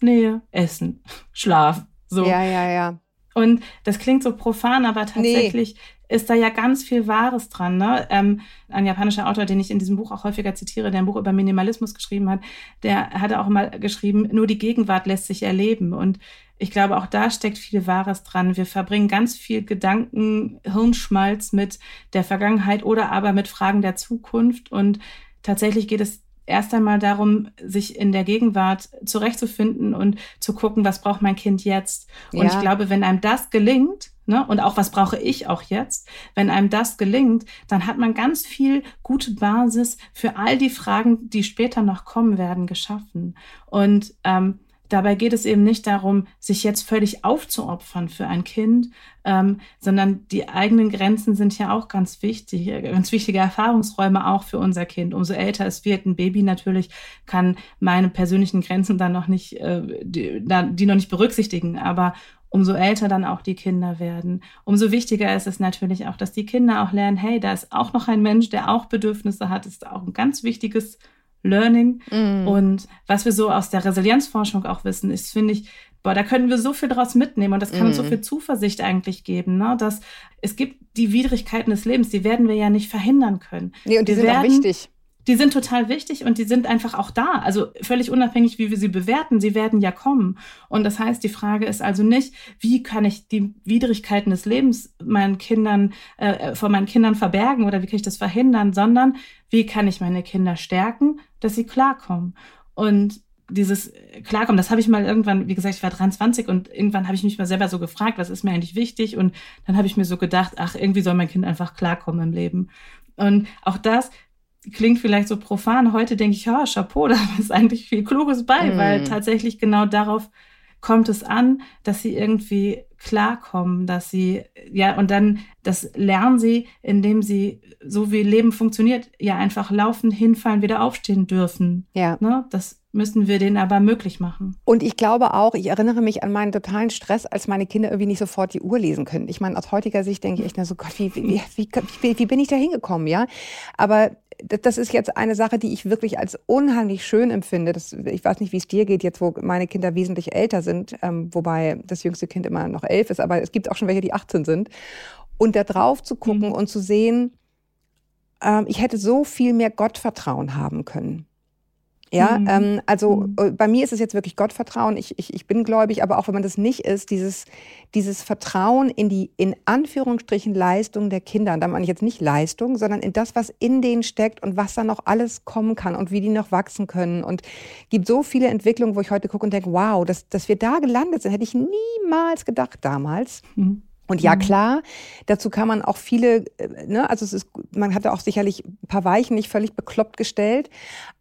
Nähe, Essen, [laughs] Schlaf. So. Ja, ja, ja. Und das klingt so profan, aber tatsächlich nee. ist da ja ganz viel Wahres dran. Ne? Ähm, ein japanischer Autor, den ich in diesem Buch auch häufiger zitiere, der ein Buch über Minimalismus geschrieben hat, der hatte auch mal geschrieben, nur die Gegenwart lässt sich erleben. Und ich glaube, auch da steckt viel Wahres dran. Wir verbringen ganz viel Gedanken, Hirnschmalz mit der Vergangenheit oder aber mit Fragen der Zukunft. Und tatsächlich geht es erst einmal darum, sich in der Gegenwart zurechtzufinden und zu gucken, was braucht mein Kind jetzt. Und ja. ich glaube, wenn einem das gelingt, ne, und auch was brauche ich auch jetzt, wenn einem das gelingt, dann hat man ganz viel gute Basis für all die Fragen, die später noch kommen werden, geschaffen. Und ähm, Dabei geht es eben nicht darum, sich jetzt völlig aufzuopfern für ein Kind, ähm, sondern die eigenen Grenzen sind ja auch ganz wichtig, ganz wichtige Erfahrungsräume auch für unser Kind. Umso älter es wird, ein Baby natürlich kann meine persönlichen Grenzen dann noch nicht, äh, die, die noch nicht berücksichtigen, aber umso älter dann auch die Kinder werden. Umso wichtiger ist es natürlich auch, dass die Kinder auch lernen, hey, da ist auch noch ein Mensch, der auch Bedürfnisse hat, ist auch ein ganz wichtiges Learning. Mm. Und was wir so aus der Resilienzforschung auch wissen, ist, finde ich, boah, da können wir so viel draus mitnehmen und das kann mm. uns so mm. viel Zuversicht eigentlich geben, ne? dass es gibt die Widrigkeiten des Lebens, die werden wir ja nicht verhindern können. Nee, und die wir sind werden, auch wichtig die sind total wichtig und die sind einfach auch da. Also völlig unabhängig, wie wir sie bewerten, sie werden ja kommen. Und das heißt, die Frage ist also nicht, wie kann ich die Widrigkeiten des Lebens meinen Kindern, äh, vor meinen Kindern verbergen oder wie kann ich das verhindern, sondern wie kann ich meine Kinder stärken, dass sie klarkommen. Und dieses Klarkommen, das habe ich mal irgendwann, wie gesagt, ich war 23 und irgendwann habe ich mich mal selber so gefragt, was ist mir eigentlich wichtig? Und dann habe ich mir so gedacht, ach, irgendwie soll mein Kind einfach klarkommen im Leben. Und auch das klingt vielleicht so profan. Heute denke ich, ja, Chapeau, [laughs] da ist eigentlich viel Kluges bei, mm. weil tatsächlich genau darauf kommt es an, dass sie irgendwie klarkommen, dass sie, ja, und dann, das lernen sie, indem sie, so wie Leben funktioniert, ja einfach laufen, hinfallen, wieder aufstehen dürfen. Ja. Ne? Das müssen wir denen aber möglich machen. Und ich glaube auch, ich erinnere mich an meinen totalen Stress, als meine Kinder irgendwie nicht sofort die Uhr lesen können. Ich meine, aus heutiger Sicht denke ich echt, na so Gott, wie, wie, wie, wie, wie bin ich da hingekommen, ja? Aber das ist jetzt eine Sache, die ich wirklich als unheimlich schön empfinde. Das, ich weiß nicht, wie es dir geht, jetzt wo meine Kinder wesentlich älter sind, ähm, wobei das jüngste Kind immer noch elf ist, aber es gibt auch schon welche, die 18 sind. Und da drauf zu gucken mhm. und zu sehen, ähm, ich hätte so viel mehr Gottvertrauen haben können. Ja, mhm. ähm, also mhm. Äh, bei mir ist es jetzt wirklich Gottvertrauen. Ich, ich, ich bin gläubig, aber auch wenn man das nicht ist, dieses, dieses Vertrauen in die in Anführungsstrichen Leistung der Kinder. Und da meine ich jetzt nicht Leistung, sondern in das, was in denen steckt und was da noch alles kommen kann und wie die noch wachsen können. Und gibt so viele Entwicklungen, wo ich heute gucke und denke, wow, dass, dass wir da gelandet sind, hätte ich niemals gedacht damals. Mhm. Und ja, mhm. klar, dazu kann man auch viele, äh, ne, also es ist, man hat da auch sicherlich ein paar Weichen nicht völlig bekloppt gestellt,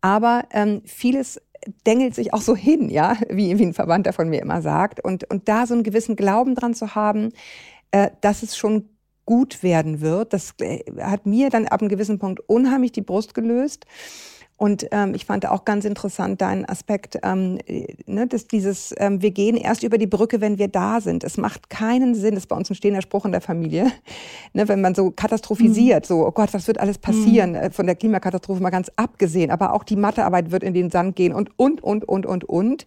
aber ähm, vieles dengelt sich auch so hin, ja, [laughs] wie, wie ein Verwandter von mir immer sagt. Und, und da so einen gewissen Glauben dran zu haben, äh, dass es schon gut werden wird, das äh, hat mir dann ab einem gewissen Punkt unheimlich die Brust gelöst. Und ähm, ich fand auch ganz interessant deinen Aspekt, ähm, ne, dass dieses, ähm, wir gehen erst über die Brücke, wenn wir da sind. Es macht keinen Sinn, das ist bei uns ein stehender Spruch in der Familie, [laughs] ne, wenn man so katastrophisiert, mhm. so, oh Gott, was wird alles passieren, mhm. von der Klimakatastrophe mal ganz abgesehen, aber auch die Mathearbeit wird in den Sand gehen und, und, und, und, und, und.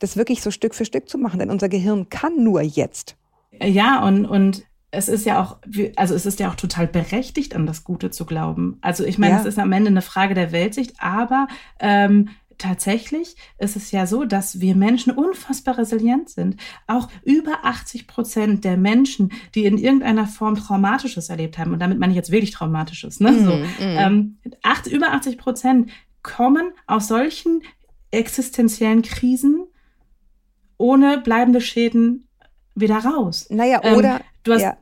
Das wirklich so Stück für Stück zu machen, denn unser Gehirn kann nur jetzt. Ja, und, und es ist ja auch, also es ist ja auch total berechtigt, an das Gute zu glauben. Also ich meine, ja. es ist am Ende eine Frage der Weltsicht, aber ähm, tatsächlich ist es ja so, dass wir Menschen unfassbar resilient sind. Auch über 80 Prozent der Menschen, die in irgendeiner Form Traumatisches erlebt haben, und damit meine ich jetzt wirklich Traumatisches, ne? Mm, so, mm. Ähm, acht, über 80 Prozent kommen aus solchen existenziellen Krisen ohne bleibende Schäden wieder raus. Naja, oder. Ähm, du hast, ja.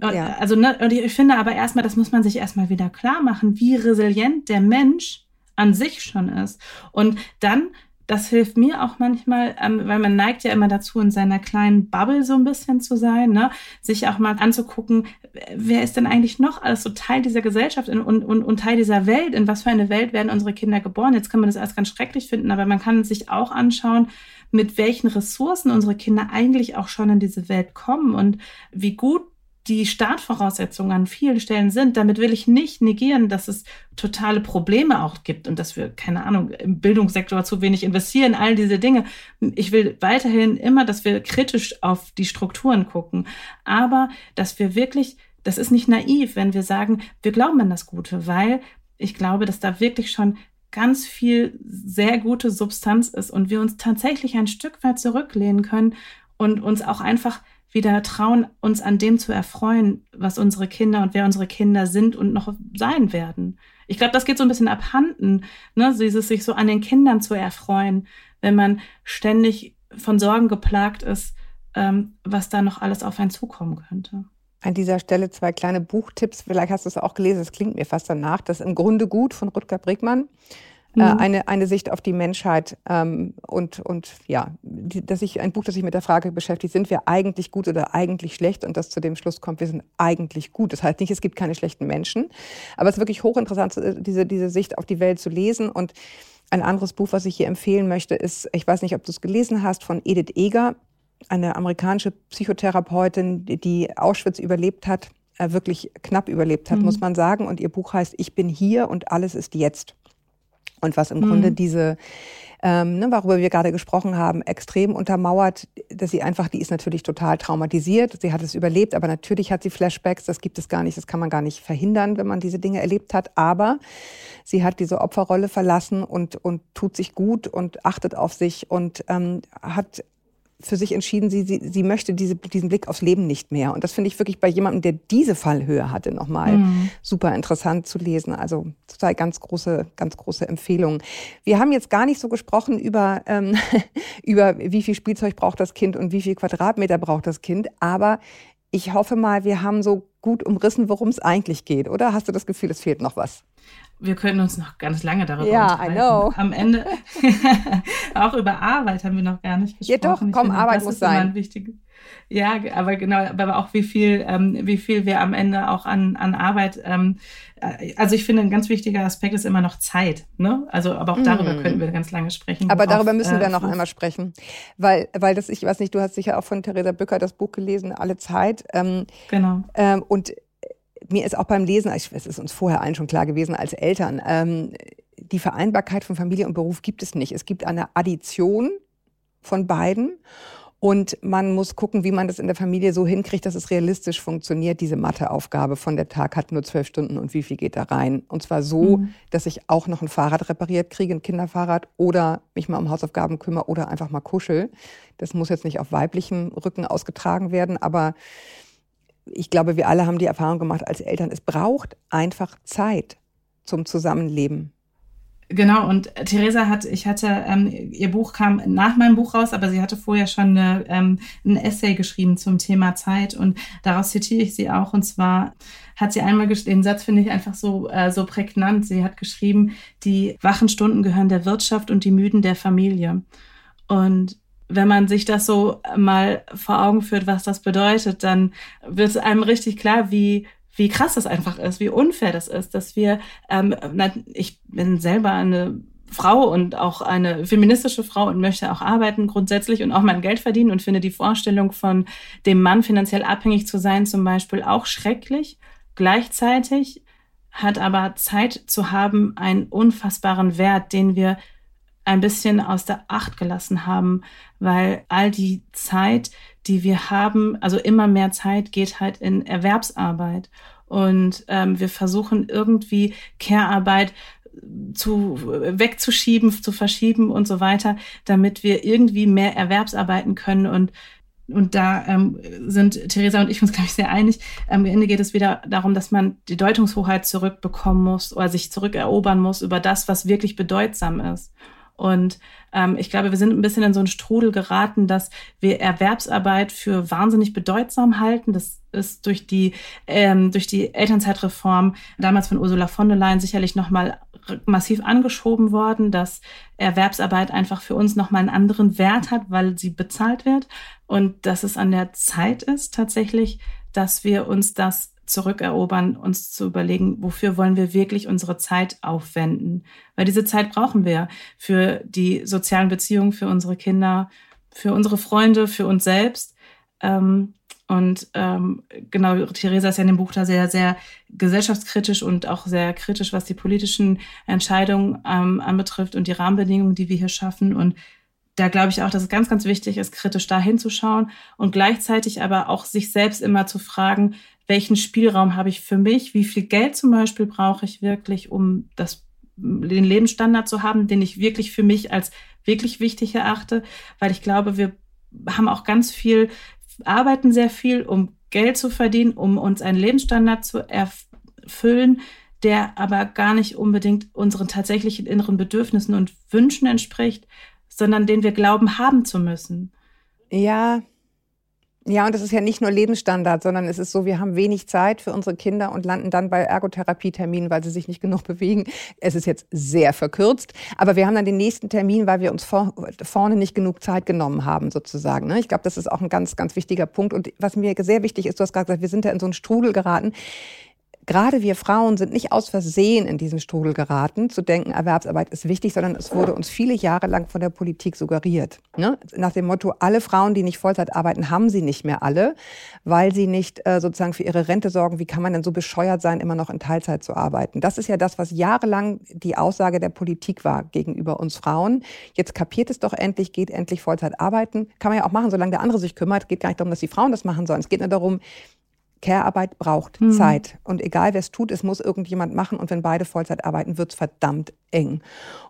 Ja. Also, ne, und ich finde aber erstmal, das muss man sich erstmal wieder klar machen, wie resilient der Mensch an sich schon ist. Und dann, das hilft mir auch manchmal, ähm, weil man neigt ja immer dazu, in seiner kleinen Bubble so ein bisschen zu sein, ne? sich auch mal anzugucken, wer ist denn eigentlich noch alles so Teil dieser Gesellschaft und, und, und Teil dieser Welt? In was für eine Welt werden unsere Kinder geboren? Jetzt kann man das alles ganz schrecklich finden, aber man kann sich auch anschauen, mit welchen Ressourcen unsere Kinder eigentlich auch schon in diese Welt kommen und wie gut die Startvoraussetzungen an vielen Stellen sind. Damit will ich nicht negieren, dass es totale Probleme auch gibt und dass wir, keine Ahnung, im Bildungssektor zu wenig investieren, all diese Dinge. Ich will weiterhin immer, dass wir kritisch auf die Strukturen gucken, aber dass wir wirklich, das ist nicht naiv, wenn wir sagen, wir glauben an das Gute, weil ich glaube, dass da wirklich schon ganz viel sehr gute Substanz ist und wir uns tatsächlich ein Stück weit zurücklehnen können und uns auch einfach wieder trauen, uns an dem zu erfreuen, was unsere Kinder und wer unsere Kinder sind und noch sein werden. Ich glaube, das geht so ein bisschen abhanden, ne? dieses sich so an den Kindern zu erfreuen, wenn man ständig von Sorgen geplagt ist, ähm, was da noch alles auf einen zukommen könnte. An dieser Stelle zwei kleine Buchtipps. Vielleicht hast du es auch gelesen, es klingt mir fast danach. Das im Grunde gut von Rutger Bregmann. Äh, mhm. eine, eine Sicht auf die Menschheit ähm, und, und ja, die, dass ich ein Buch, das sich mit der Frage beschäftigt, sind wir eigentlich gut oder eigentlich schlecht und das zu dem Schluss kommt, wir sind eigentlich gut. Das heißt nicht, es gibt keine schlechten Menschen, aber es ist wirklich hochinteressant, diese, diese Sicht auf die Welt zu lesen und ein anderes Buch, was ich hier empfehlen möchte, ist, ich weiß nicht, ob du es gelesen hast, von Edith Eger, eine amerikanische Psychotherapeutin, die Auschwitz überlebt hat, äh, wirklich knapp überlebt hat, mhm. muss man sagen. Und ihr Buch heißt Ich bin hier und alles ist jetzt. Und was im mhm. Grunde diese, ähm, ne, worüber wir gerade gesprochen haben, extrem untermauert, dass sie einfach, die ist natürlich total traumatisiert, sie hat es überlebt, aber natürlich hat sie Flashbacks, das gibt es gar nicht, das kann man gar nicht verhindern, wenn man diese Dinge erlebt hat, aber sie hat diese Opferrolle verlassen und, und tut sich gut und achtet auf sich und ähm, hat für sich entschieden, sie, sie, sie möchte diese, diesen Blick aufs Leben nicht mehr. Und das finde ich wirklich bei jemandem, der diese Fallhöhe hatte, nochmal mhm. super interessant zu lesen. Also zwei ganz große, ganz große Empfehlungen. Wir haben jetzt gar nicht so gesprochen über, ähm, [laughs] über wie viel Spielzeug braucht das Kind und wie viel Quadratmeter braucht das Kind. Aber ich hoffe mal, wir haben so gut umrissen, worum es eigentlich geht. Oder hast du das Gefühl, es fehlt noch was? Wir können uns noch ganz lange darüber ja, unterhalten. Ja, I know. Am Ende, [laughs] auch über Arbeit haben wir noch gar nicht gesprochen. Ja doch, komm, finde, Arbeit muss sein. ja, aber genau, aber auch wie viel, ähm, wie viel wir am Ende auch an, an Arbeit, ähm, äh, also ich finde, ein ganz wichtiger Aspekt ist immer noch Zeit, ne? Also, aber auch darüber mm. könnten wir ganz lange sprechen. Aber darüber müssen äh, wir noch einmal sprechen, weil, weil das, ich weiß nicht, du hast sicher auch von Theresa Bücker das Buch gelesen, Alle Zeit. Ähm, genau. Ähm, und mir ist auch beim Lesen, es ist uns vorher allen schon klar gewesen als Eltern, ähm, die Vereinbarkeit von Familie und Beruf gibt es nicht. Es gibt eine Addition von beiden. Und man muss gucken, wie man das in der Familie so hinkriegt, dass es realistisch funktioniert, diese Matheaufgabe von der Tag hat nur zwölf Stunden und wie viel geht da rein. Und zwar so, mhm. dass ich auch noch ein Fahrrad repariert kriege, ein Kinderfahrrad oder mich mal um Hausaufgaben kümmere oder einfach mal kuschel. Das muss jetzt nicht auf weiblichem Rücken ausgetragen werden, aber ich glaube, wir alle haben die Erfahrung gemacht als Eltern, es braucht einfach Zeit zum Zusammenleben. Genau, und Theresa hat, ich hatte, ähm, ihr Buch kam nach meinem Buch raus, aber sie hatte vorher schon eine, ähm, ein Essay geschrieben zum Thema Zeit und daraus zitiere ich sie auch. Und zwar hat sie einmal den Satz, finde ich einfach so, äh, so prägnant. Sie hat geschrieben, die wachen Stunden gehören der Wirtschaft und die müden der Familie. Und wenn man sich das so mal vor Augen führt, was das bedeutet, dann wird es einem richtig klar, wie wie krass das einfach ist, wie unfair das ist, dass wir, ähm, ich bin selber eine Frau und auch eine feministische Frau und möchte auch arbeiten grundsätzlich und auch mein Geld verdienen und finde die Vorstellung von dem Mann finanziell abhängig zu sein zum Beispiel auch schrecklich. Gleichzeitig hat aber Zeit zu haben einen unfassbaren Wert, den wir ein bisschen aus der Acht gelassen haben, weil all die Zeit, die wir haben, also immer mehr Zeit geht halt in Erwerbsarbeit. Und ähm, wir versuchen irgendwie Care-Arbeit zu wegzuschieben, zu verschieben und so weiter, damit wir irgendwie mehr Erwerbsarbeiten können und und da ähm, sind Theresa und ich uns, [laughs] glaube ich, sehr einig. Am Ende geht es wieder darum, dass man die Deutungshoheit zurückbekommen muss oder sich zurückerobern muss über das, was wirklich bedeutsam ist. Und ähm, ich glaube, wir sind ein bisschen in so einen Strudel geraten, dass wir Erwerbsarbeit für wahnsinnig bedeutsam halten. Das ist durch die, ähm, durch die Elternzeitreform damals von Ursula von der Leyen sicherlich nochmal massiv angeschoben worden, dass Erwerbsarbeit einfach für uns nochmal einen anderen Wert hat, weil sie bezahlt wird. Und dass es an der Zeit ist tatsächlich, dass wir uns das zurückerobern, uns zu überlegen, wofür wollen wir wirklich unsere Zeit aufwenden. Weil diese Zeit brauchen wir für die sozialen Beziehungen, für unsere Kinder, für unsere Freunde, für uns selbst. Ähm, und ähm, genau, Theresa ist ja in dem Buch da sehr, sehr gesellschaftskritisch und auch sehr kritisch, was die politischen Entscheidungen ähm, anbetrifft und die Rahmenbedingungen, die wir hier schaffen. Und da glaube ich auch, dass es ganz, ganz wichtig ist, kritisch da hinzuschauen und gleichzeitig aber auch sich selbst immer zu fragen, welchen Spielraum habe ich für mich, wie viel Geld zum Beispiel brauche ich wirklich, um das, den Lebensstandard zu haben, den ich wirklich für mich als wirklich wichtig erachte, weil ich glaube, wir haben auch ganz viel, arbeiten sehr viel, um Geld zu verdienen, um uns einen Lebensstandard zu erfüllen, der aber gar nicht unbedingt unseren tatsächlichen inneren Bedürfnissen und Wünschen entspricht, sondern den wir glauben haben zu müssen. Ja, ja, und das ist ja nicht nur Lebensstandard, sondern es ist so, wir haben wenig Zeit für unsere Kinder und landen dann bei Ergotherapieterminen, weil sie sich nicht genug bewegen. Es ist jetzt sehr verkürzt, aber wir haben dann den nächsten Termin, weil wir uns vor, vorne nicht genug Zeit genommen haben, sozusagen. Ne? Ich glaube, das ist auch ein ganz, ganz wichtiger Punkt. Und was mir sehr wichtig ist, du hast gerade gesagt, wir sind da in so einen Strudel geraten gerade wir Frauen sind nicht aus Versehen in diesen Strudel geraten, zu denken, Erwerbsarbeit ist wichtig, sondern es wurde uns viele Jahre lang von der Politik suggeriert. Ne? Nach dem Motto, alle Frauen, die nicht Vollzeit arbeiten, haben sie nicht mehr alle, weil sie nicht äh, sozusagen für ihre Rente sorgen. Wie kann man denn so bescheuert sein, immer noch in Teilzeit zu arbeiten? Das ist ja das, was jahrelang die Aussage der Politik war gegenüber uns Frauen. Jetzt kapiert es doch endlich, geht endlich Vollzeit arbeiten. Kann man ja auch machen, solange der andere sich kümmert. Geht gar nicht darum, dass die Frauen das machen sollen. Es geht nur darum, Care-Arbeit braucht mhm. Zeit. Und egal wer es tut, es muss irgendjemand machen. Und wenn beide Vollzeit arbeiten, wird es verdammt eng.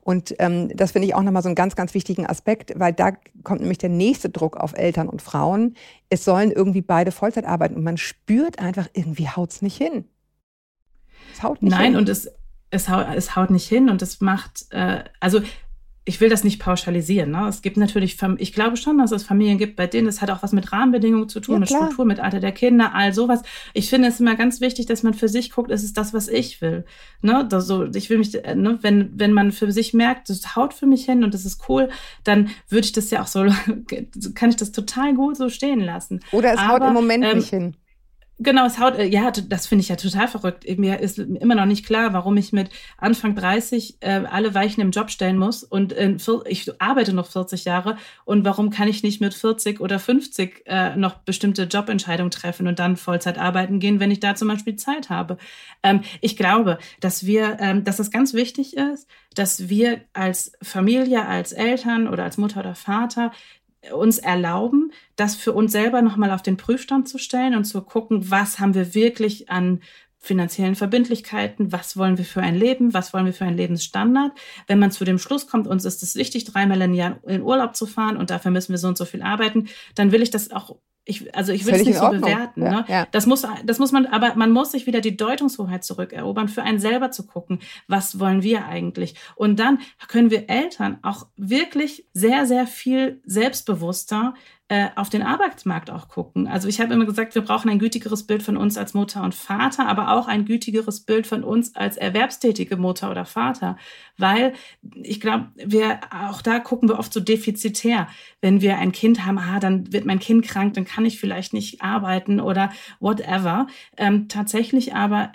Und ähm, das finde ich auch nochmal so einen ganz, ganz wichtigen Aspekt, weil da kommt nämlich der nächste Druck auf Eltern und Frauen. Es sollen irgendwie beide Vollzeit arbeiten. Und man spürt einfach, irgendwie haut es nicht hin. Es haut nicht Nein, hin. Nein, und es, es, haut, es haut nicht hin. Und es macht, äh, also ich will das nicht pauschalisieren. Ne? Es gibt natürlich, ich glaube schon, dass es Familien gibt, bei denen es hat auch was mit Rahmenbedingungen zu tun, ja, mit Struktur, mit Alter der Kinder, all sowas. Ich finde es immer ganz wichtig, dass man für sich guckt, ist es das, was ich will. Ne? Das so, ich will mich, ne? wenn, wenn man für sich merkt, das haut für mich hin und das ist cool, dann würde ich das ja auch so, [laughs] kann ich das total gut so stehen lassen. Oder es Aber, haut im Moment ähm, nicht hin. Genau, es haut, äh, ja, das finde ich ja total verrückt. Mir ist immer noch nicht klar, warum ich mit Anfang 30 äh, alle Weichen im Job stellen muss und in, ich arbeite noch 40 Jahre und warum kann ich nicht mit 40 oder 50 äh, noch bestimmte Jobentscheidungen treffen und dann Vollzeit arbeiten gehen, wenn ich da zum Beispiel Zeit habe. Ähm, ich glaube, dass wir, ähm, dass es ganz wichtig ist, dass wir als Familie, als Eltern oder als Mutter oder Vater uns erlauben, das für uns selber nochmal auf den Prüfstand zu stellen und zu gucken, was haben wir wirklich an finanziellen Verbindlichkeiten, was wollen wir für ein Leben, was wollen wir für einen Lebensstandard. Wenn man zu dem Schluss kommt, uns ist es wichtig, dreimal im Jahr in Urlaub zu fahren und dafür müssen wir so und so viel arbeiten, dann will ich das auch ich, also ich will es nicht so bewerten. Ja, ne? ja. Das, muss, das muss man, aber man muss sich wieder die Deutungshoheit zurückerobern, für einen selber zu gucken, was wollen wir eigentlich. Und dann können wir Eltern auch wirklich sehr, sehr viel selbstbewusster auf den Arbeitsmarkt auch gucken. Also ich habe immer gesagt, wir brauchen ein gütigeres Bild von uns als Mutter und Vater, aber auch ein gütigeres Bild von uns als erwerbstätige Mutter oder Vater, weil ich glaube, wir auch da gucken wir oft so defizitär. Wenn wir ein Kind haben, ah, dann wird mein Kind krank, dann kann ich vielleicht nicht arbeiten oder whatever. Ähm, tatsächlich aber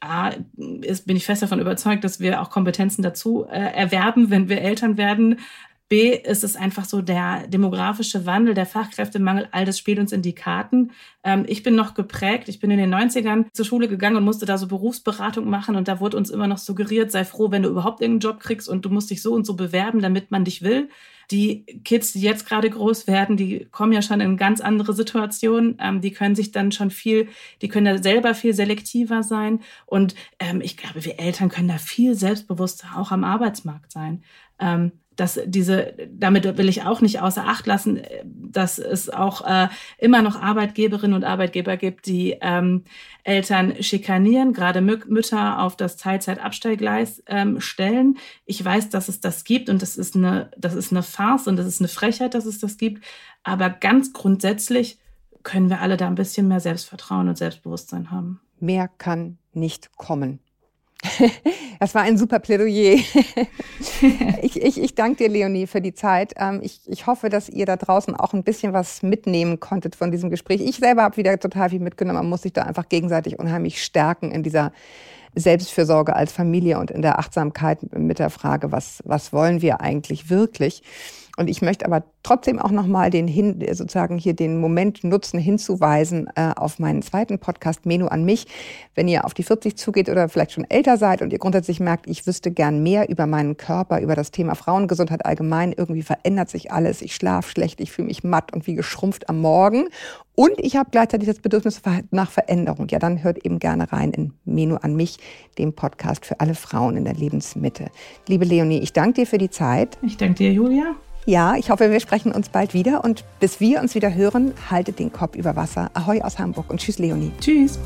äh, ist, bin ich fest davon überzeugt, dass wir auch Kompetenzen dazu äh, erwerben, wenn wir Eltern werden. B ist es einfach so der demografische Wandel, der Fachkräftemangel, all das spielt uns in die Karten. Ähm, ich bin noch geprägt, ich bin in den 90ern zur Schule gegangen und musste da so Berufsberatung machen und da wurde uns immer noch suggeriert, sei froh, wenn du überhaupt irgendeinen Job kriegst und du musst dich so und so bewerben, damit man dich will. Die Kids, die jetzt gerade groß werden, die kommen ja schon in ganz andere Situationen. Ähm, die können sich dann schon viel, die können da selber viel selektiver sein. Und ähm, ich glaube, wir Eltern können da viel selbstbewusster auch am Arbeitsmarkt sein. Ähm, dass diese, damit will ich auch nicht außer Acht lassen, dass es auch äh, immer noch Arbeitgeberinnen und Arbeitgeber gibt, die ähm, Eltern schikanieren, gerade Mütter auf das Teilzeitabstellgleis ähm, stellen. Ich weiß, dass es das gibt und das ist eine, das ist eine Farce und das ist eine Frechheit, dass es das gibt. Aber ganz grundsätzlich können wir alle da ein bisschen mehr Selbstvertrauen und Selbstbewusstsein haben. Mehr kann nicht kommen. [laughs] Das war ein super Plädoyer. [laughs] Ich, ich, ich danke dir, Leonie, für die Zeit. Ähm, ich, ich hoffe, dass ihr da draußen auch ein bisschen was mitnehmen konntet von diesem Gespräch. Ich selber habe wieder total viel mitgenommen. Man muss sich da einfach gegenseitig unheimlich stärken in dieser Selbstfürsorge als Familie und in der Achtsamkeit mit der Frage, was, was wollen wir eigentlich wirklich? Und ich möchte aber trotzdem auch nochmal den hin, sozusagen hier den Moment nutzen, hinzuweisen äh, auf meinen zweiten Podcast Menu an mich. Wenn ihr auf die 40 zugeht oder vielleicht schon älter seid und ihr grundsätzlich merkt, ich wüsste gern mehr über meinen Körper, über das Thema Frauengesundheit allgemein, irgendwie verändert sich alles, ich schlafe schlecht, ich fühle mich matt und wie geschrumpft am Morgen. Und ich habe gleichzeitig das Bedürfnis nach Veränderung. Ja, dann hört eben gerne rein in Menu an mich, dem Podcast für alle Frauen in der Lebensmitte. Liebe Leonie, ich danke dir für die Zeit. Ich danke dir, Julia. Ja, ich hoffe, wir sprechen uns bald wieder und bis wir uns wieder hören, haltet den Kopf über Wasser. Ahoi aus Hamburg und tschüss, Leonie. Tschüss.